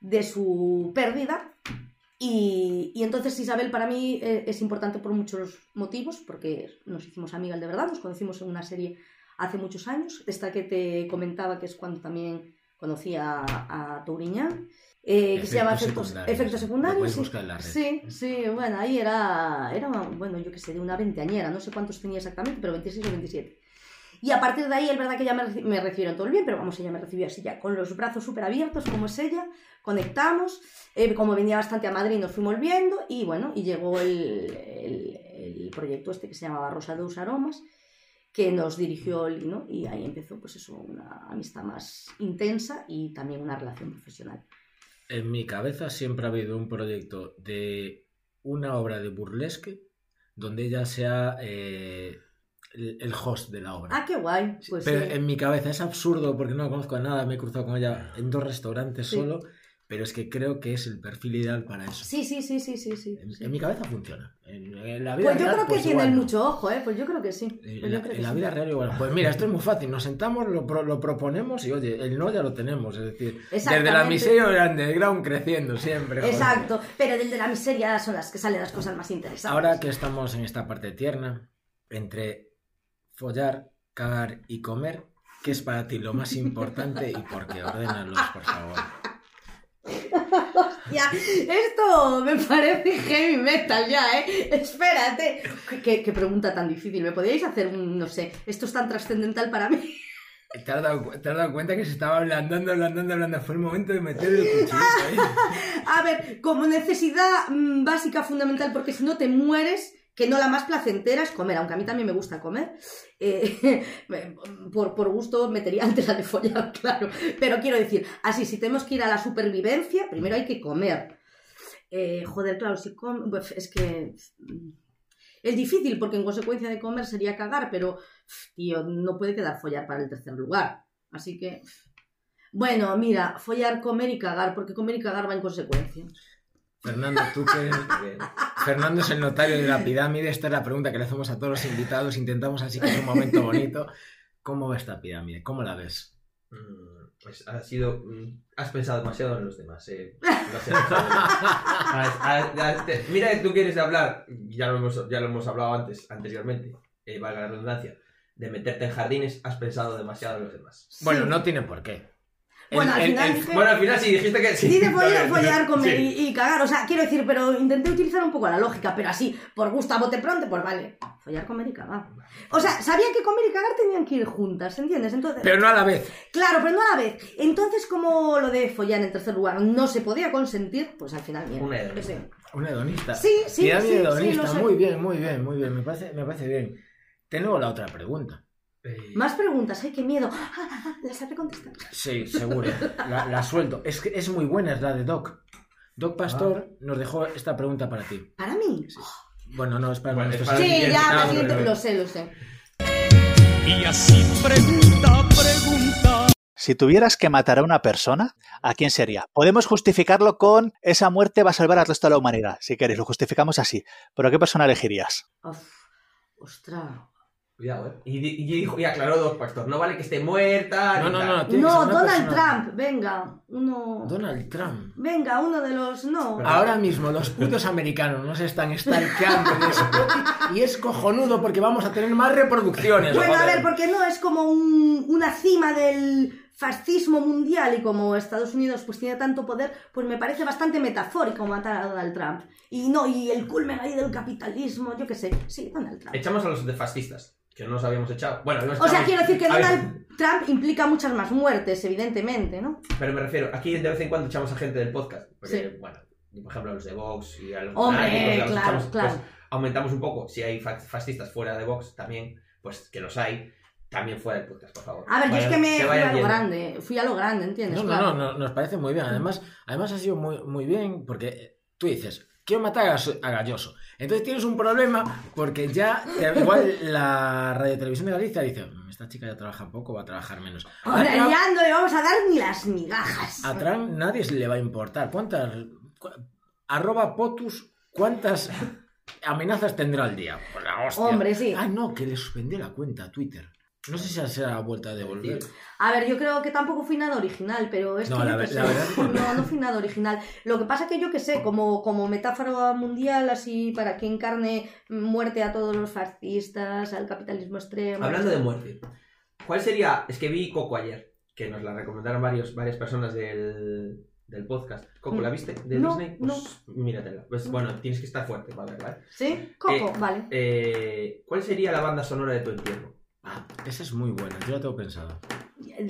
de su pérdida. Y, y entonces Isabel para mí eh, es importante por muchos motivos, porque nos hicimos amigas de verdad, nos conocimos en una serie hace muchos años, esta que te comentaba que es cuando también conocí a, a Touriñán, eh, que se llama Efectos secundarios. efectos secundarios. sí. en la red. Sí, sí, bueno, ahí era, era bueno, yo qué sé, de una veinteañera, no sé cuántos tenía exactamente, pero 26 o 27. Y a partir de ahí es verdad que ya me, me recibieron todo el bien, pero vamos, ella me recibió así ya, con los brazos súper abiertos, como es ella, conectamos, eh, como venía bastante a Madrid nos fuimos viendo y bueno, y llegó el, el- el proyecto este que se llamaba Rosa de Us Aromas, que nos dirigió Lino y ahí empezó pues eso, una amistad más intensa y también una relación profesional. En mi cabeza siempre ha habido un proyecto de una obra de burlesque donde ella sea eh, el, el host de la obra. Ah, qué guay. Pues pero sí. en mi cabeza es absurdo porque no la conozco a nada, me he cruzado con ella en dos restaurantes Sí. solo, pero es que creo que es el perfil ideal para eso. Sí, sí, sí, sí, sí, sí. En, sí. en mi cabeza funciona. En, en la vida Pues yo real, creo que pues tiene igual no. mucho ojo, ¿eh? Pues yo creo que sí. En Pues la, yo creo en que la sí. vida real igual. Pues mira, esto es muy fácil. Nos sentamos, lo, lo proponemos y oye, el no ya lo tenemos. Es decir, desde la miseria al underground creciendo siempre. joder. Exacto, pero desde la miseria son las que salen las cosas más interesantes. Ahora que estamos en esta parte tierna, entre follar, cagar y comer, ¿qué es para ti lo más importante y por qué? Ordénalos, por favor. Ya, esto me parece heavy metal ya, ¿eh? Espérate. ¿Qué, qué pregunta tan difícil. ¿Me podríais hacer un, no sé, esto es tan trascendental para mí? ¿Te has, dado, te has dado cuenta que se estaba ablandando, ablandando, ablandando? Fue el momento de meter el cuchillito ahí. A ver, como necesidad mm, básica, fundamental, porque si no te mueres, que no la más placentera es comer, aunque a mí también me gusta comer. eh, por, por gusto metería antes la de follar, claro. Pero quiero decir, así, si tenemos que ir a la supervivencia, primero hay que comer. Eh, joder, claro, si pues, es que... mm, Es difícil porque en consecuencia de comer sería cagar, pero, tío, no puede quedar follar para el tercer lugar. Así que... Bueno, mira, follar, comer y cagar, porque comer y cagar va en consecuencia. Fernando, tú que eres-. Fernando es el notario de la pirámide. Esta es la pregunta que le hacemos a todos los invitados. Intentamos así que es un momento bonito. ¿Cómo va esta pirámide? ¿Cómo la ves? Mm, Pues ha sido. mm, Has pensado demasiado en los demás, eh. Mira que tú quieres hablar, ya lo hemos, ya lo hemos hablado antes, anteriormente, eh, valga la redundancia, de meterte en jardines, has pensado demasiado en los demás. Bueno, no tiene por qué. Bueno, al final dije- Bueno, al final sí dijiste que sí. Dice follar, comer sí. y, y cagar. O sea, quiero decir, pero intenté utilizar un poco la lógica, pero así, por gusto a bote pronto, pues vale. Follar, comer y cagar. O sea, sabía que comer y cagar tenían que ir juntas, ¿entiendes? Entonces, Pero no a la vez. claro, pero no a la vez. Entonces, como lo de follar en tercer lugar no se podía consentir, pues al final, mira. Una. Un hedonista. Sí, sí, sí, sí, hedonista. sé. muy bien, muy bien, muy bien. Me parece, me parece bien. Tengo la otra pregunta. Eh, Más preguntas, ay, qué miedo. Ah, ah, ah, las sabré contestar. Sí, seguro. La, la suelto. Es que es muy buena, es la de Doc. Doc Pastor nos dejó esta pregunta para ti. ¿Para mí? Bueno, no, es para Bueno, nuestros es para Sí, siguiente. ya, Ah, la siguiente, lo sé, lo sé. Y así pregunta, pregunta. Si tuvieras que matar a una persona, ¿a quién sería? Podemos justificarlo con esa muerte va a salvar al resto de la humanidad, si queréis, lo justificamos así. Pero ¿qué persona elegirías? Uf, ostras. Cuidado, eh. Y, di- y dijo, y aclaró dos pastor. No vale que esté muerta. No, ni no, tal. no. tiene que No, una Donald persona- Trump, venga, uno... Donald Trump. Venga, uno de los... No. Pero- Ahora mismo los putos americanos nos están stalkeando en Spotify y es cojonudo porque vamos a tener más reproducciones. Bueno, a joder. ver, porque no es como un- una cima del fascismo mundial y como Estados Unidos pues tiene tanto poder, pues me parece bastante metafórico matar a Donald Trump. Y no, y el culmen ahí del capitalismo, yo qué sé, sí, Donald Trump. Echamos a los de fascistas, que no nos habíamos echado. Bueno, los O sea, quiero decir que Donald Trump implica muchas más muertes, evidentemente, ¿no? Pero me refiero, aquí de vez en cuando echamos a gente del podcast. Porque, Sí. bueno, por ejemplo, a los de Vox y a los Hombre, claro, echamos, claro. pues, aumentamos un poco. Si hay fa- fascistas fuera de Vox también, pues que los hay, también fuera del podcast, por favor. A ver, yo es que me fui a lo grande, fui a lo grande, ¿entiendes? No, no, Claro. no, no, nos parece muy bien. Además, además ha sido muy, muy bien porque tú dices, quiero matar a, Galloso. Entonces tienes un problema porque ya, igual la Radio Televisión de Galicia dice, "Mm, esta chica ya trabaja poco, va a trabajar menos. Ahora Trump, ya no le vamos a dar ni las migajas. a Trump nadie se le va a importar. ¿Cuántas, cu- arroba potus, cuántas amenazas tendrá al día? Pues la hostia. Hombre, sí. Ah, no, que le suspendió la cuenta a Twitter. No sé si se ha vuelto a devolver. A ver, yo creo que tampoco fui nada original, pero es No, que. la ver- la verdad es que no. No, no fui nada original. Lo que pasa que yo que sé, como, como metáfora mundial, así para que encarne muerte a todos los fascistas, al capitalismo extremo. Hablando de muerte, ¿cuál sería? Es que vi Coco ayer, que nos la recomendaron varios, varias personas del, del podcast. Coco, ¿la viste? ¿De No, Disney? Pues míratela. Pues, bueno, tienes que estar fuerte para verla, ¿eh? ¿Sí? Coco, Eh, vale. Eh, ¿Cuál sería la banda sonora de tu entierro? Ah, esa es muy buena, yo la tengo pensado.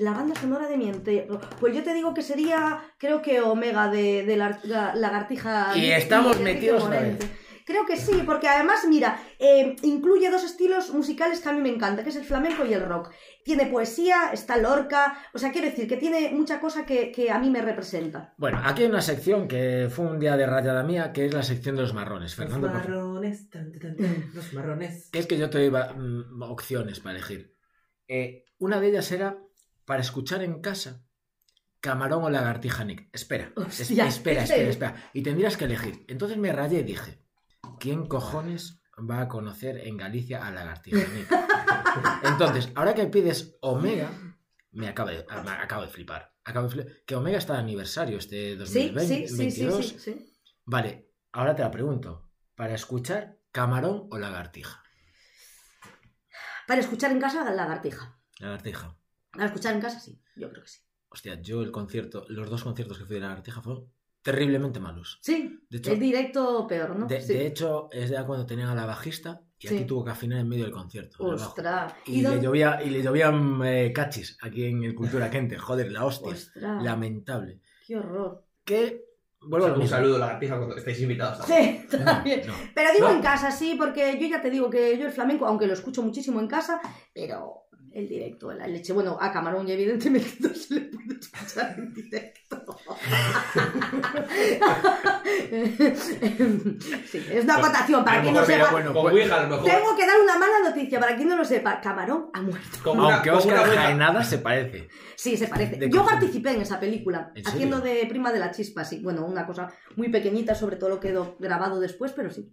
La banda sonora de mi entierro. Pues yo te digo que sería, creo que Omega de, de la, la- Lagartija. Y estamos metidos otra Morente. Creo que sí, porque además, mira, eh, incluye dos estilos musicales que a mí me encantan, que es el flamenco y el rock. Tiene poesía, está Lorca, o sea, quiero decir que tiene mucha cosa que, que a mí me representa. Bueno, aquí hay una sección que fue un día de rayada mía, que es la sección de los marrones. Los Fernando, por favor. marrones, tan, tan, tan, los marrones. Que es que yo te doy va- mm, opciones para elegir. Eh, una de ellas era para escuchar en casa camarón o lagartija Nick. Espera, Hostia, espera, ¿en espera, serio? espera. Y tendrías que elegir. Entonces me rayé y dije, ¿quién cojones va a conocer en Galicia a lagartija? Entonces, ahora que pides Omega, me acabo de, me acabo de flipar. Acabo de flipar. Que Omega está de aniversario este Sí, 2020. sí, sí, sí, 22. sí, sí. Vale, ahora te la pregunto. Para escuchar camarón o lagartija. Para escuchar en casa, lagartija. Lagartija. Para escuchar en casa, sí, yo creo que sí. Hostia, yo el concierto, los dos conciertos que fui de la Lagartija fueron terriblemente malos. Sí, De hecho- el directo peor, ¿no? De, Sí. de hecho, es ya cuando tenían a la bajista y Sí. aquí tuvo que afinar en medio del concierto. Ostras. Y, le llovía, y le llovían eh, cachis aquí en el Cultura Quente. Joder, la hostia. Ostras, Lamentable. qué horror. Que, vuelvo a lo un mismo. saludo a la pija cuando estéis invitados. también. Sí, también. No, Pero digo No. en casa, sí, porque yo ya te digo que yo el flamenco, aunque lo escucho muchísimo en casa, pero el directo, la leche, bueno, a Camarón y evidentemente no se le puede escuchar en directo. sí, es una acotación, para quien no sepa. bueno, pues- Ouija, a lo mejor. Tengo que dar una mala noticia, para quien no lo sepa, Camarón ha muerto. con una- Aunque Oscar Jaenada se parece. Sí, se parece. ¿De Yo participé en esa película, ¿En serio? haciendo de prima de la chispa, sí. Bueno, una cosa muy pequeñita, sobre todo lo quedó grabado después, pero sí.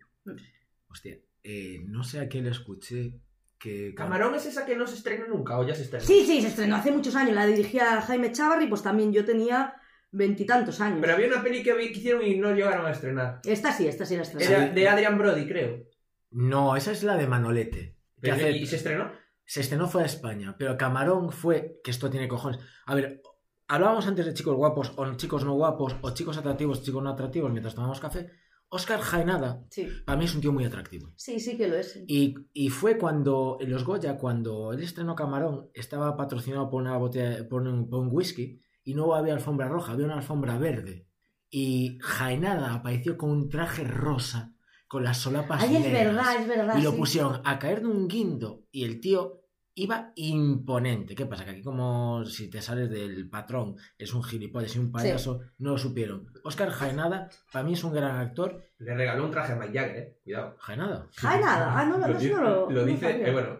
Hostia, eh, no sé a quién le escuché que... Camarón es esa que no se estrena nunca, o ya se estrena. Sí, sí, se estrenó hace muchos años. La dirigía Jaime Chavarri, pues también yo tenía veintitantos años. Pero había una peli que hicieron y no llegaron a estrenar. Esta sí, esta sí la estrenaron. Era de Adrian Brody, creo. No, esa es la de Manolete. Que Pero, hace- ¿Y se estrenó? se estrenó fue a España, pero Camarón fue, que esto tiene cojones. A ver, hablábamos antes de chicos guapos o chicos no guapos o chicos atractivos, chicos no atractivos mientras tomamos café. Oscar Jaenada, Sí. para mí es un tío muy atractivo. sí, sí que lo es. Y, y fue cuando, en los Goya, cuando él estrenó Camarón, estaba patrocinado por una botella, por un, por un whisky, y no había alfombra roja, había una alfombra verde. Y Jaenada apareció con un traje rosa, con las solapas Ay, es verdad, es verdad. Y lo sí. pusieron a caer de un guindo y el tío iba imponente. ¿Qué pasa? Que aquí como si te sales del patrón es un gilipollas y un payaso, no lo supieron. Oscar Jaenada, para mí es un gran actor. Le regaló un traje a Mike Jagger, eh. Cuidado. Jaenada. Ay, nada. Ah, no, no, Lo, no, lo. lo dice, eh, bueno,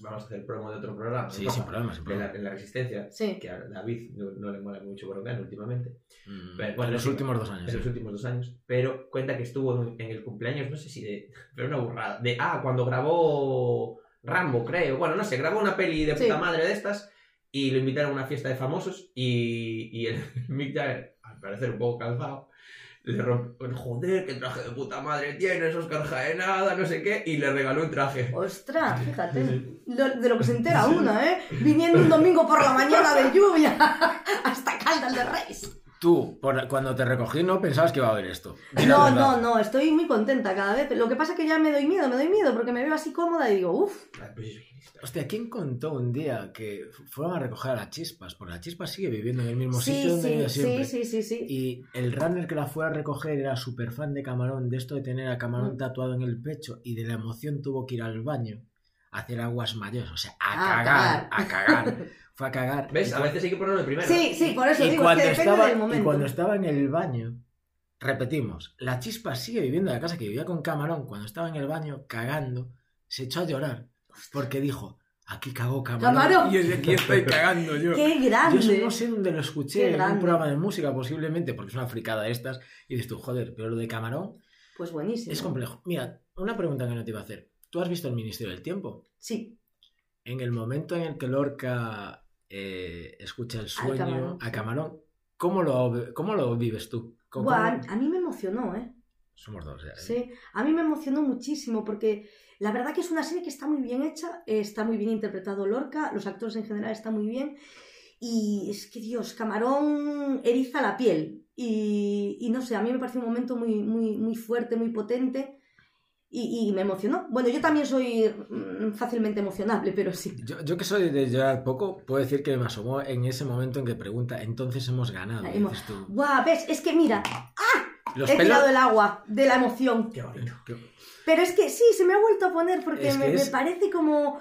vamos a hacer promo de otro programa. Sí, sin problema, sin la, problema. en la Resistencia, Sí. que a David no, no le mola mucho Broncano últimamente. Mm, Pero, en bueno, los sí, últimos dos años. en los últimos dos años, pero cuenta que estuvo en, en el cumpleaños, no sé si de, pero una burrada, de, ah, cuando grabó Rambo, creo, bueno, no sé, grabó una peli de Sí. puta madre de estas y lo invitaron a una fiesta de famosos y, y el Mick Jagger, al parecer un poco calzado, le rompió, joder, qué traje de puta madre tienes, Oscar Jaenada, no sé qué, y le regaló un traje. Ostras, fíjate. Lo- de lo que se entera una, ¿eh? Viniendo un domingo por la mañana de lluvia hasta Caldas de Reis. Tú, por- cuando te recogí, no pensabas que iba a haber esto. No, no, no, estoy muy contenta cada vez. Lo que pasa es que ya me doy miedo, me doy miedo porque me veo así cómoda y digo, uff. Hostia, ¿quién contó un día que fueron a recoger a las chispas? Porque la chispa sigue viviendo en el mismo sí, sitio donde sí, vive siempre. sí, sí, sí, sí. Y el runner que la fue a recoger era súper fan de Camarón, de esto de tener a Camarón Mm. tatuado en el pecho y de la emoción tuvo que ir al baño hacer aguas mayores, o sea, a A cagar, cagar. a cagar. Fue a cagar. ¿Ves? Y A veces hay que ponerlo de primero. Sí, sí, por eso y digo, es cuando, que depende estaba, del y momento. cuando estaba en el baño, repetimos, la chispa sigue viviendo en la casa que vivía con Camarón. Cuando estaba en el baño cagando, se echó a llorar porque dijo: Aquí cagó Camarón. Camarón. Y desde aquí estoy cagando yo. ¡Qué Yo grande! eso no sé dónde lo escuché, Qué en un programa de música posiblemente, porque es una fricada de estas, y dices tú, joder, pero lo de Camarón Pues buenísimo. es complejo. Mira, una pregunta que no te iba a hacer. ¿Tú has visto el Ministerio del Tiempo? Sí, En el momento en el que Lorca eh, escucha el sueño Camarón, a. Camarón, ¿cómo lo, cómo lo vives tú? ¿Cómo- Buah, cómo- a mí me emocionó, ¿eh? Somos dos, ya. ¿eh? Sí, a mí me emocionó muchísimo porque la verdad que es una serie que está muy bien hecha, eh, está muy bien interpretado Lorca, los actores en general están muy bien y es que Dios, Camarón eriza la piel y, y no sé, a mí me parece un momento muy, muy, muy fuerte, muy potente y, y me emocionó. Bueno, yo también soy mm, fácilmente emocionable, pero sí. Yo, yo que soy de llorar poco, puedo decir que me asomó en ese momento en que pregunta, entonces hemos ganado. Hemos- dices tú, Guau, ves, es que mira, ¡ah! Los He pelos... tirado el agua de la emoción. Qué bonito. Pero es que sí, se me ha vuelto a poner porque Es que me, me es- parece como...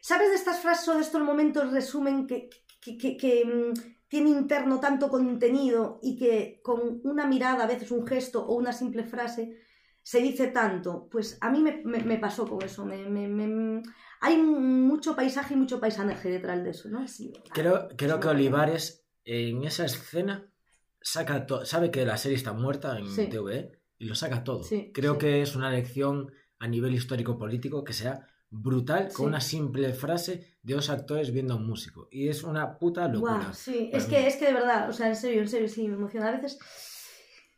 ¿Sabes de estas frases o de estos momentos resumen que, que, que- que, mm, tiene interno tanto contenido y que con una mirada, a veces un gesto o una simple frase, se dice tanto? Pues a mí me, me- me pasó con eso. me- me- me- hay mucho paisaje y mucho paisaje detrás de eso, ¿no? Así, Creo, creo que Olivares en esa escena saca todo. Sabe que la serie está muerta en Sí. TVE y lo saca todo. Sí, creo sí. que es una lección a nivel histórico-político que sea brutal con Sí. una simple frase de dos actores viendo a un músico. Y es una puta locura. Guau, sí, es que, es que de verdad, o sea, en serio, en serio, sí, me emociona. A veces,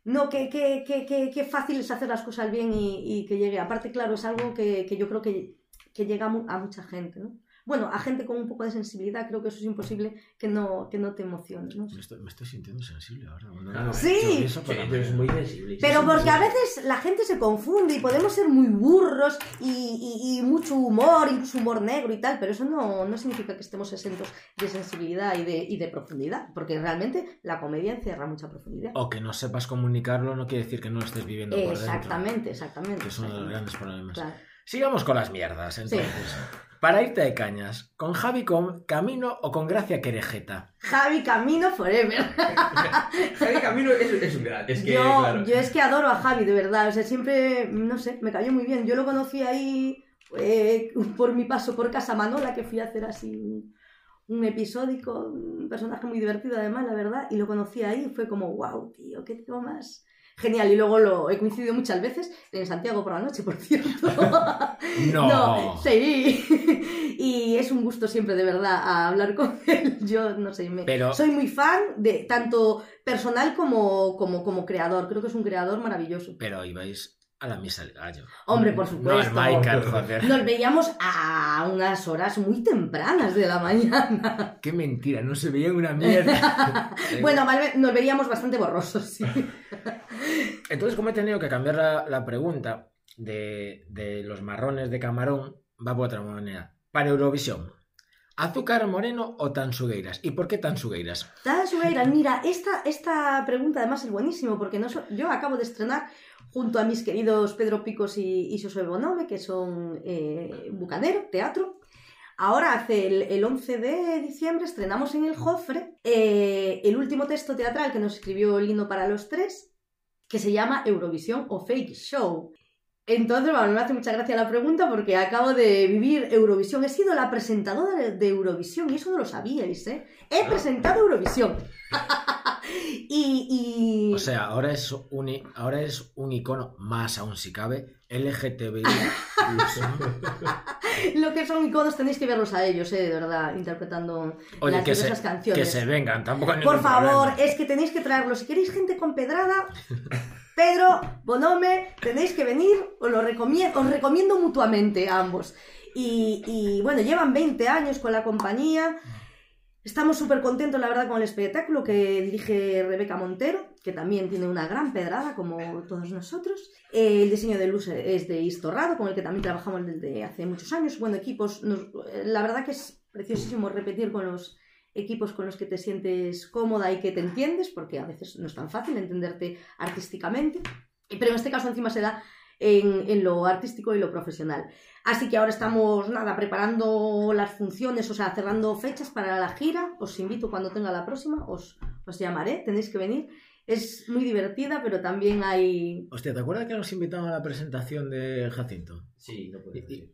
no, que, que, que, que, fácil es hacer las cosas bien y, y que llegue. Aparte, claro, es algo que, yo creo que, que llega a mucha gente, ¿no? Bueno, a gente con un poco de sensibilidad, creo que eso es imposible que no, que no te emocione, ¿no? Me estoy, me estoy sintiendo sensible ahora. Sí. Sí, eres mañana. muy sensible. Pero porque a veces la gente se confunde y podemos ser muy burros y, y- y mucho humor, incluso humor negro y tal, pero eso no, no significa que estemos exentos de sensibilidad y de, y de profundidad, porque realmente la comedia encierra mucha profundidad. O que no sepas comunicarlo no quiere decir que no lo estés viviendo por dentro. Exactamente, exactamente. Que es uno de los exactamente. grandes problemas. Claro. Sigamos con las mierdas, entonces. Para irte de cañas, ¿con Javi con Camino o con Gracia Querejeta? Javi Camino Forever. Javi Camino es, es un gran. Es que, yo, claro. yo es que adoro a Javi, de verdad. O sea, siempre, no sé, me cayó muy bien. Yo lo conocí ahí eh, por mi paso por Casa Manola, que fui a hacer así un, un episódico, un personaje muy divertido además, la verdad. Y lo conocí ahí y fue como, wow, tío, qué tío más. Genial, y luego lo he coincidido muchas veces en Santiago por la noche, por cierto. No. sí. Y es un gusto siempre, de verdad, a hablar con él. Yo, no sé, me... Pero- soy muy fan de tanto personal como, como, como creador. Creo que es un creador maravilloso. Pero ibais a la misa del gallo. Hombre, por No al supuesto. Michael, joder. Nos veíamos a unas horas muy tempranas de la mañana. Qué mentira, no se veía una mierda. Bueno, nos veíamos bastante borrosos, sí. Entonces, como he tenido que cambiar la, la pregunta de, de los marrones de camarón, va por otra manera. Para Eurovisión, ¿azúcar moreno o tansugueiras? ¿Y por qué tansugueiras? Tada Subeira, mira, esta, esta pregunta además es buenísimo porque no so- yo acabo de estrenar junto a mis queridos Pedro Picos y, y Josué Bonome, que son eh, Bucanero, teatro. Ahora, hace el, el 11 de diciembre, estrenamos en el Jofre eh, el último texto teatral que nos escribió Lino para los tres, que se llama Eurovisión o Fake Show. Entonces, bueno, me hace mucha gracia la pregunta porque acabo de vivir Eurovisión. He sido la presentadora de, de Eurovisión y eso no lo sabíais, ¿eh? He presentado Eurovisión. y, y- O sea, ahora es un, ahora es un icono más aún si cabe LGTBI. lo que son iconos tenéis que verlos a ellos, ¿eh? De verdad, interpretando Oye, las que se, diversas canciones. que se vengan, tampoco hay Por favor, problema. es que tenéis que traerlos. Si queréis gente con pedrada, Pedro, Bonome, tenéis que venir, os lo recomiendo, os recomiendo mutuamente a ambos. Y, y, bueno, llevan 20 años con la compañía. Estamos súper contentos, la verdad, con el espectáculo que dirige Rebeca Montero, que también tiene una gran pedrada, como todos nosotros. Eh, el diseño de luz es de Istorrado, con el que también trabajamos desde hace muchos años. Bueno, equipos, nos- eh, la verdad que es preciosísimo repetir con los equipos con los que te sientes cómoda y que te entiendes, porque a veces no es tan fácil entenderte artísticamente. Pero en este caso encima se da en, en lo artístico y lo profesional. Así que ahora estamos, nada, preparando las funciones, o sea, cerrando fechas para la gira. Os invito cuando tenga la próxima, os, os llamaré, tenéis que venir. Es muy divertida, pero también hay... Hostia, ¿te acuerdas que nos invitaron a la presentación de Jacinto? Sí, no puede ser. Y,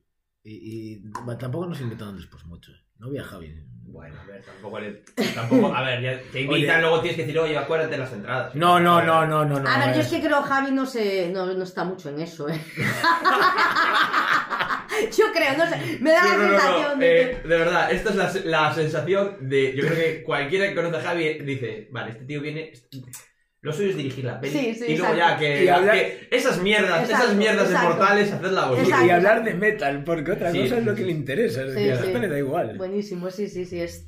y- y bueno, tampoco nos invitaron después mucho. No había Javi. Bueno, a ver, tampoco le. Tampoco, a ver, ya te invitan, Oye. luego tienes que decir, oye, acuérdate las entradas. No, no, no, no, no. no A ver, yo es que creo que Javi no, se, no, no está mucho en eso, ¿eh? yo creo, no sé, me da No, la no, no, no, sensación de eh, de verdad, esta es la, la sensación de. Yo creo que cualquiera que conoce a Javi dice, vale, este tío viene. Lo suyo es dirigir la peli. Sí, sí, y luego exacto. ya que, Y hablar- que esas mierdas, Exacto, esas mierdas exacto. de mortales, hacedla vosotros. Y hablar de metal, porque otra Sí, cosa es sí, lo que le interesa. Es a le da igual. Buenísimo, sí, sí, sí, es,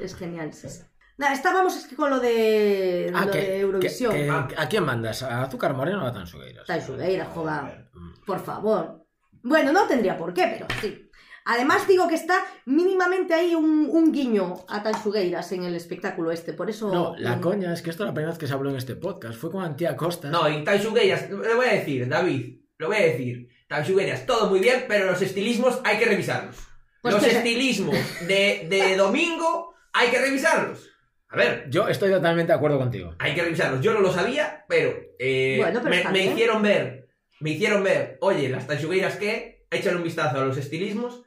es genial. estábamos es que con lo de, Ah, lo que- de Eurovisión. que- que- Ah. ¿A quién mandas? ¿A Azúcar Moreno o a Tansugueiras? Tai Subeira, joda, Mm. por favor. Bueno, no tendría por qué, pero sí. Además digo que está mínimamente ahí un, un guiño a Tanchugueiras en el espectáculo este, por eso... No, la coña es que esto es la primera vez que se habló en este podcast. Fue con Antía Costa. No, y Taishugueiras, lo voy a decir, David, lo voy a decir. Taishugueiras, todo muy bien, pero los estilismos hay que revisarlos. Pues los que estilismos de, de domingo hay que revisarlos. A ver, Yo estoy totalmente de acuerdo contigo. hay que revisarlos. Yo no lo sabía, pero, eh, Bueno, pero me, me hicieron ver, me hicieron ver, oye, las Taishugueiras que, échale un vistazo a los estilismos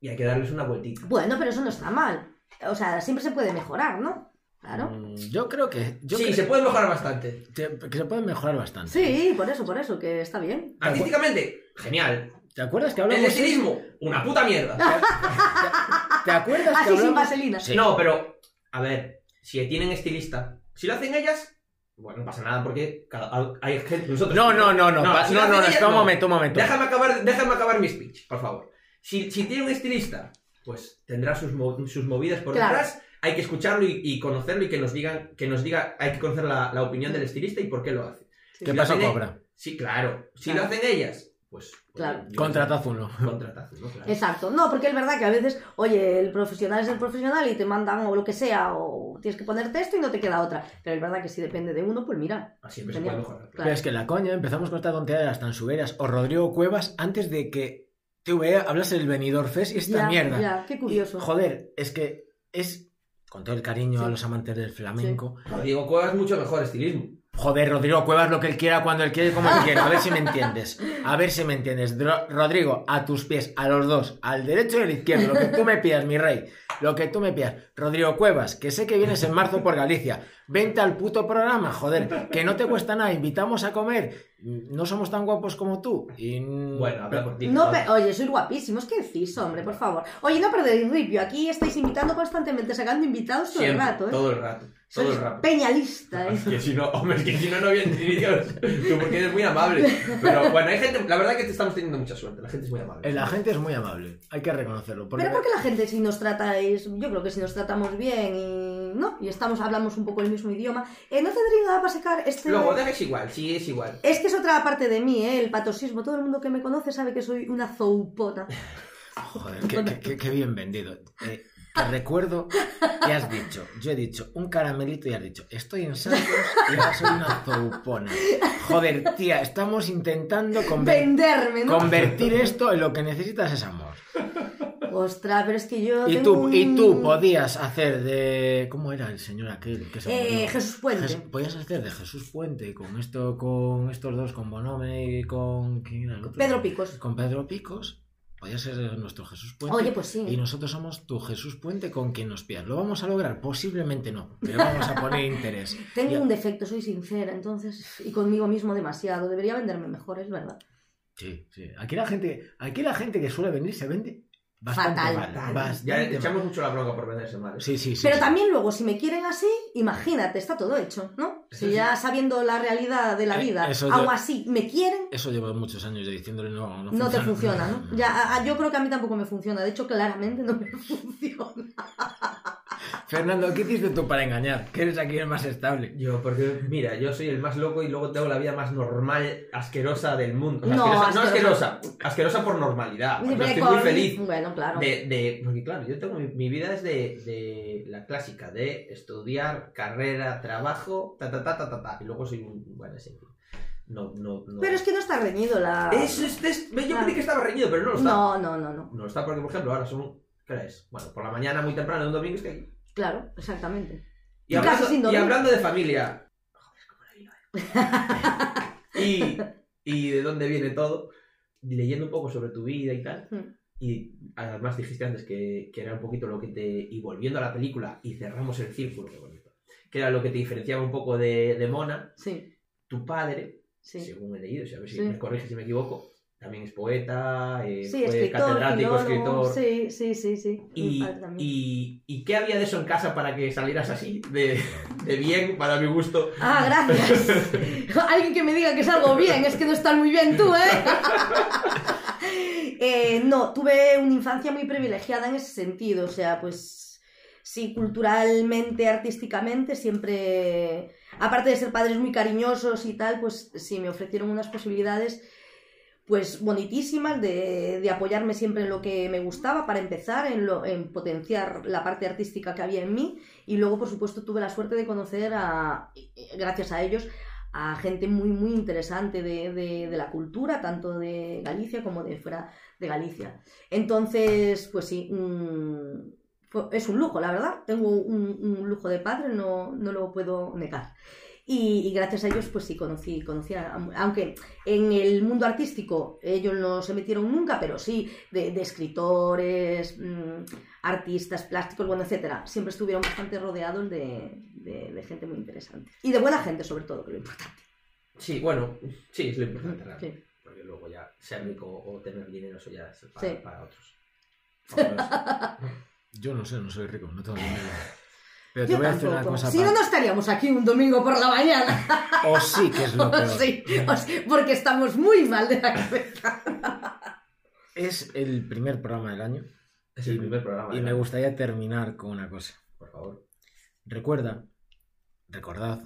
y hay que darles una vueltita. Bueno, pero eso no está mal. O sea, siempre se puede mejorar, ¿no? Claro. Mm, Yo creo que. Yo sí, creo se puede mejorar bastante. que, que se puede mejorar bastante. Sí, por eso, por eso, que está bien. Artísticamente, genial. ¿Te acuerdas que El hablamos? estilismo, una puta mierda. ¿Te acuerdas que Así sin hablamos? vaselina. Sí. No, pero, a ver, si tienen estilista, si lo hacen ellas, bueno, no pasa nada porque cada, hay gente, nosotros... No, no, no, no. No, pa- si No, no, no, un momento, un momento. Déjame acabar, déjame acabar mi speech, por favor. Si, si tiene un estilista, pues tendrá sus, sus movidas por Claro. detrás. Hay que escucharlo y, y conocerlo y que nos digan, que nos diga, hay que conocer la, la opinión del estilista y por qué lo hace. Sí. ¿Qué Si lo hacen- Cobra? Sí, claro. Si Claro. lo hacen ellas, pues... Claro. yo- Contratazo uno. Contratazo, ¿no? Claro. Exacto, no, porque es verdad que a veces, oye, el profesional es el profesional y te mandan o lo que sea, o tienes que ponerte esto y no te queda otra. Pero es verdad que si depende de uno, pues mira. Así siempre se puede mejorar. Claro. Pero es que la coña, empezamos con esta tontería de las tansugueras o Rodrigo Cuevas antes de que TVA hablase del Benidorm Fest y esta Ya, mierda. Ya, qué curioso. Y, joder, es que es. Con todo el cariño Sí. a los amantes del flamenco. Rodrigo Cuevas mucho mejor estilismo. Joder, Rodrigo Cuevas lo que él quiera, cuando él quiere, como él quiera. A ver si me entiendes. A ver si me entiendes. Dro- Rodrigo, a tus pies, a los dos, al derecho y al izquierdo. Lo que tú me pidas, mi rey. Lo que tú me pidas. Rodrigo Cuevas, que sé que vienes en marzo por Galicia. Vente al puto programa, joder. Que no te cuesta nada. Invitamos a comer. No somos tan guapos como tú. Y... Bueno, habla por ti. No, ¿no? pe- oye, sois guapísimos, ¿qué decís, hombre? Por favor. Oye, no perdéis ripio, aquí estáis invitando constantemente, sacando invitados todo Siempre, el rato, ¿eh? todo el rato. Todo Sois el rato. peñalista, ¿eh? Es que si no, hombre, es que si no, no había ni Dios. Tú porque eres muy amable. Pero bueno, hay gente, la verdad que te estamos teniendo mucha suerte. La gente es muy amable. La gente es muy amable. Hay que reconocerlo. Porque... Pero porque la gente si nos tratáis, yo creo que si nos tratamos bien y no, y estamos, hablamos un poco el mismo idioma, eh, no tendría nada para sacar este... Luego, es igual, sí, es igual. Es que es otra parte de mí, ¿eh? el patosismo. Todo el mundo que me conoce sabe que soy una zoupona. Joder, qué, qué- qué- qué bien vendido. Eh, te recuerdo que has dicho, yo he dicho un caramelito y has dicho, estoy en Santos y ahora soy una zoupona. Joder, tía, estamos intentando conver- Venderme, ¿no? convertir esto en lo que necesitas es amor. Ostras, pero es que yo Y tengo tú, un- y tú podías hacer de... ¿Cómo era el señor aquel? Que se Eh? Jesús Puente. Jes- podías hacer de Jesús Puente con esto, con estos dos, con Bonome y con... ¿quién era el otro? Pedro Picos. Con Pedro Picos. Podías ser nuestro Jesús Puente. Oye, pues sí. Y nosotros somos tu Jesús Puente con quien nos pidas. ¿Lo vamos a lograr? Posiblemente no, pero vamos a poner interés. Tengo Ya- un defecto, soy sincera, entonces, y conmigo mismo demasiado. Debería venderme mejor, es verdad. Sí, sí. Aquí la gente, aquí la gente que suele venir se vende bastante Fatal. mal. Ya Bastante le mal. echamos mucho la bronca por venderse mal. ¿eh? Sí, sí, sí. Pero sí. también luego, si me quieren así, imagínate, está todo hecho, ¿no? Si sí. ya sabiendo la realidad de la Eh, vida, yo- así me quieren, Eso llevo muchos años de diciéndole no, no, no te funciona, ¿no? Ya, a- a- yo creo que a mí tampoco me funciona. De hecho, claramente no me funciona. Fernando, ¿qué hiciste tú para engañar? Que eres aquí el más estable. Yo, porque, mira, yo soy el más loco y luego tengo la vida más normal, asquerosa del mundo. O sea, No, asquerosa, no asquerosa. asquerosa, asquerosa por normalidad. Yo estoy muy feliz. Bueno, claro. De, de- porque claro, yo tengo mi, mi vida es de, de la clásica, de estudiar, carrera, trabajo, ta ta ta ta ta, ta y luego soy un bueno sí. No, no, no. Pero es que no está reñido la... Es- es- es- yo Claro. creí que estaba reñido, pero no lo está. No, no, no, no. No lo está porque, por ejemplo, ahora son. ¿Qué hora es? Bueno, por la mañana muy temprano, un domingo estoy aquí. Claro, exactamente. Y, Y hablando, sin y hablando de familia. Joder, cómo la iba, eh. y, y de dónde viene todo, leyendo un poco sobre tu vida y tal. Hmm. Y además dijiste antes que, que era un poquito lo que te. Y volviendo a la película, y cerramos el círculo, qué bonito. Que era lo que te diferenciaba un poco de, de Mona. Sí, Tu padre, sí. según he leído, si a ver si Sí. me corriges si me equivoco, también es poeta, eh, Sí, fue escritor, catedrático, filólogo, escritor. Sí, sí, sí, sí. Y, ¿Y qué había de eso en casa para que salieras así, de, de bien, para mi gusto? Ah, gracias. Alguien que me diga que salgo bien, es que no estás muy bien tú, ¿eh? Eh, no, tuve una infancia muy privilegiada en ese sentido, o sea, pues sí, culturalmente, artísticamente, siempre, aparte de ser padres muy cariñosos y tal, pues sí, me ofrecieron unas posibilidades pues bonitísimas de, de apoyarme siempre en lo que me gustaba para empezar, en, lo, en potenciar la parte artística que había en mí y luego por supuesto tuve la suerte de conocer a, gracias a ellos a gente muy muy interesante de, de- la cultura, tanto de Galicia como de fuera de Galicia. Entonces, pues sí, mm, es un lujo, la verdad. Tengo un, un lujo de padre, no, no lo puedo negar. Y, y gracias a ellos, pues sí, conocí, conocí a, aunque en el mundo artístico ellos no se metieron nunca, pero sí, de, de escritores, mm, artistas, plásticos, bueno, etcétera. Siempre estuvieron bastante rodeados de, de- de gente muy interesante. Y de buena gente, sobre todo, que es lo importante. Sí, bueno, sí, es lo importante realmente. Sí. Porque luego ya ser rico o tener dinero, eso ya es para, Sí. Para otros. Yo no sé, no soy rico, no tengo dinero. Pero te Yo voy a decir una tampoco. cosa. Si no, no estaríamos aquí un domingo por la mañana. O sí, que es lo peor. Sí, o sí, porque estamos muy mal de la cabeza. Es el primer programa del año Es el primer programa. y me gustaría terminar con una cosa. Por favor. Recuerda, recordad,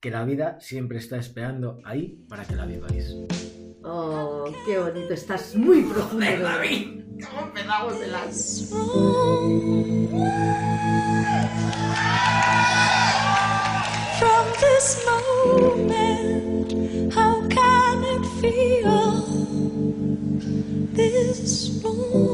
que la vida siempre está esperando ahí para que la viváis. Oh, qué bonito. Estás muy profundo. de verdad. ¿Cómo empezamos el. From this moment, how can it feel this wrong?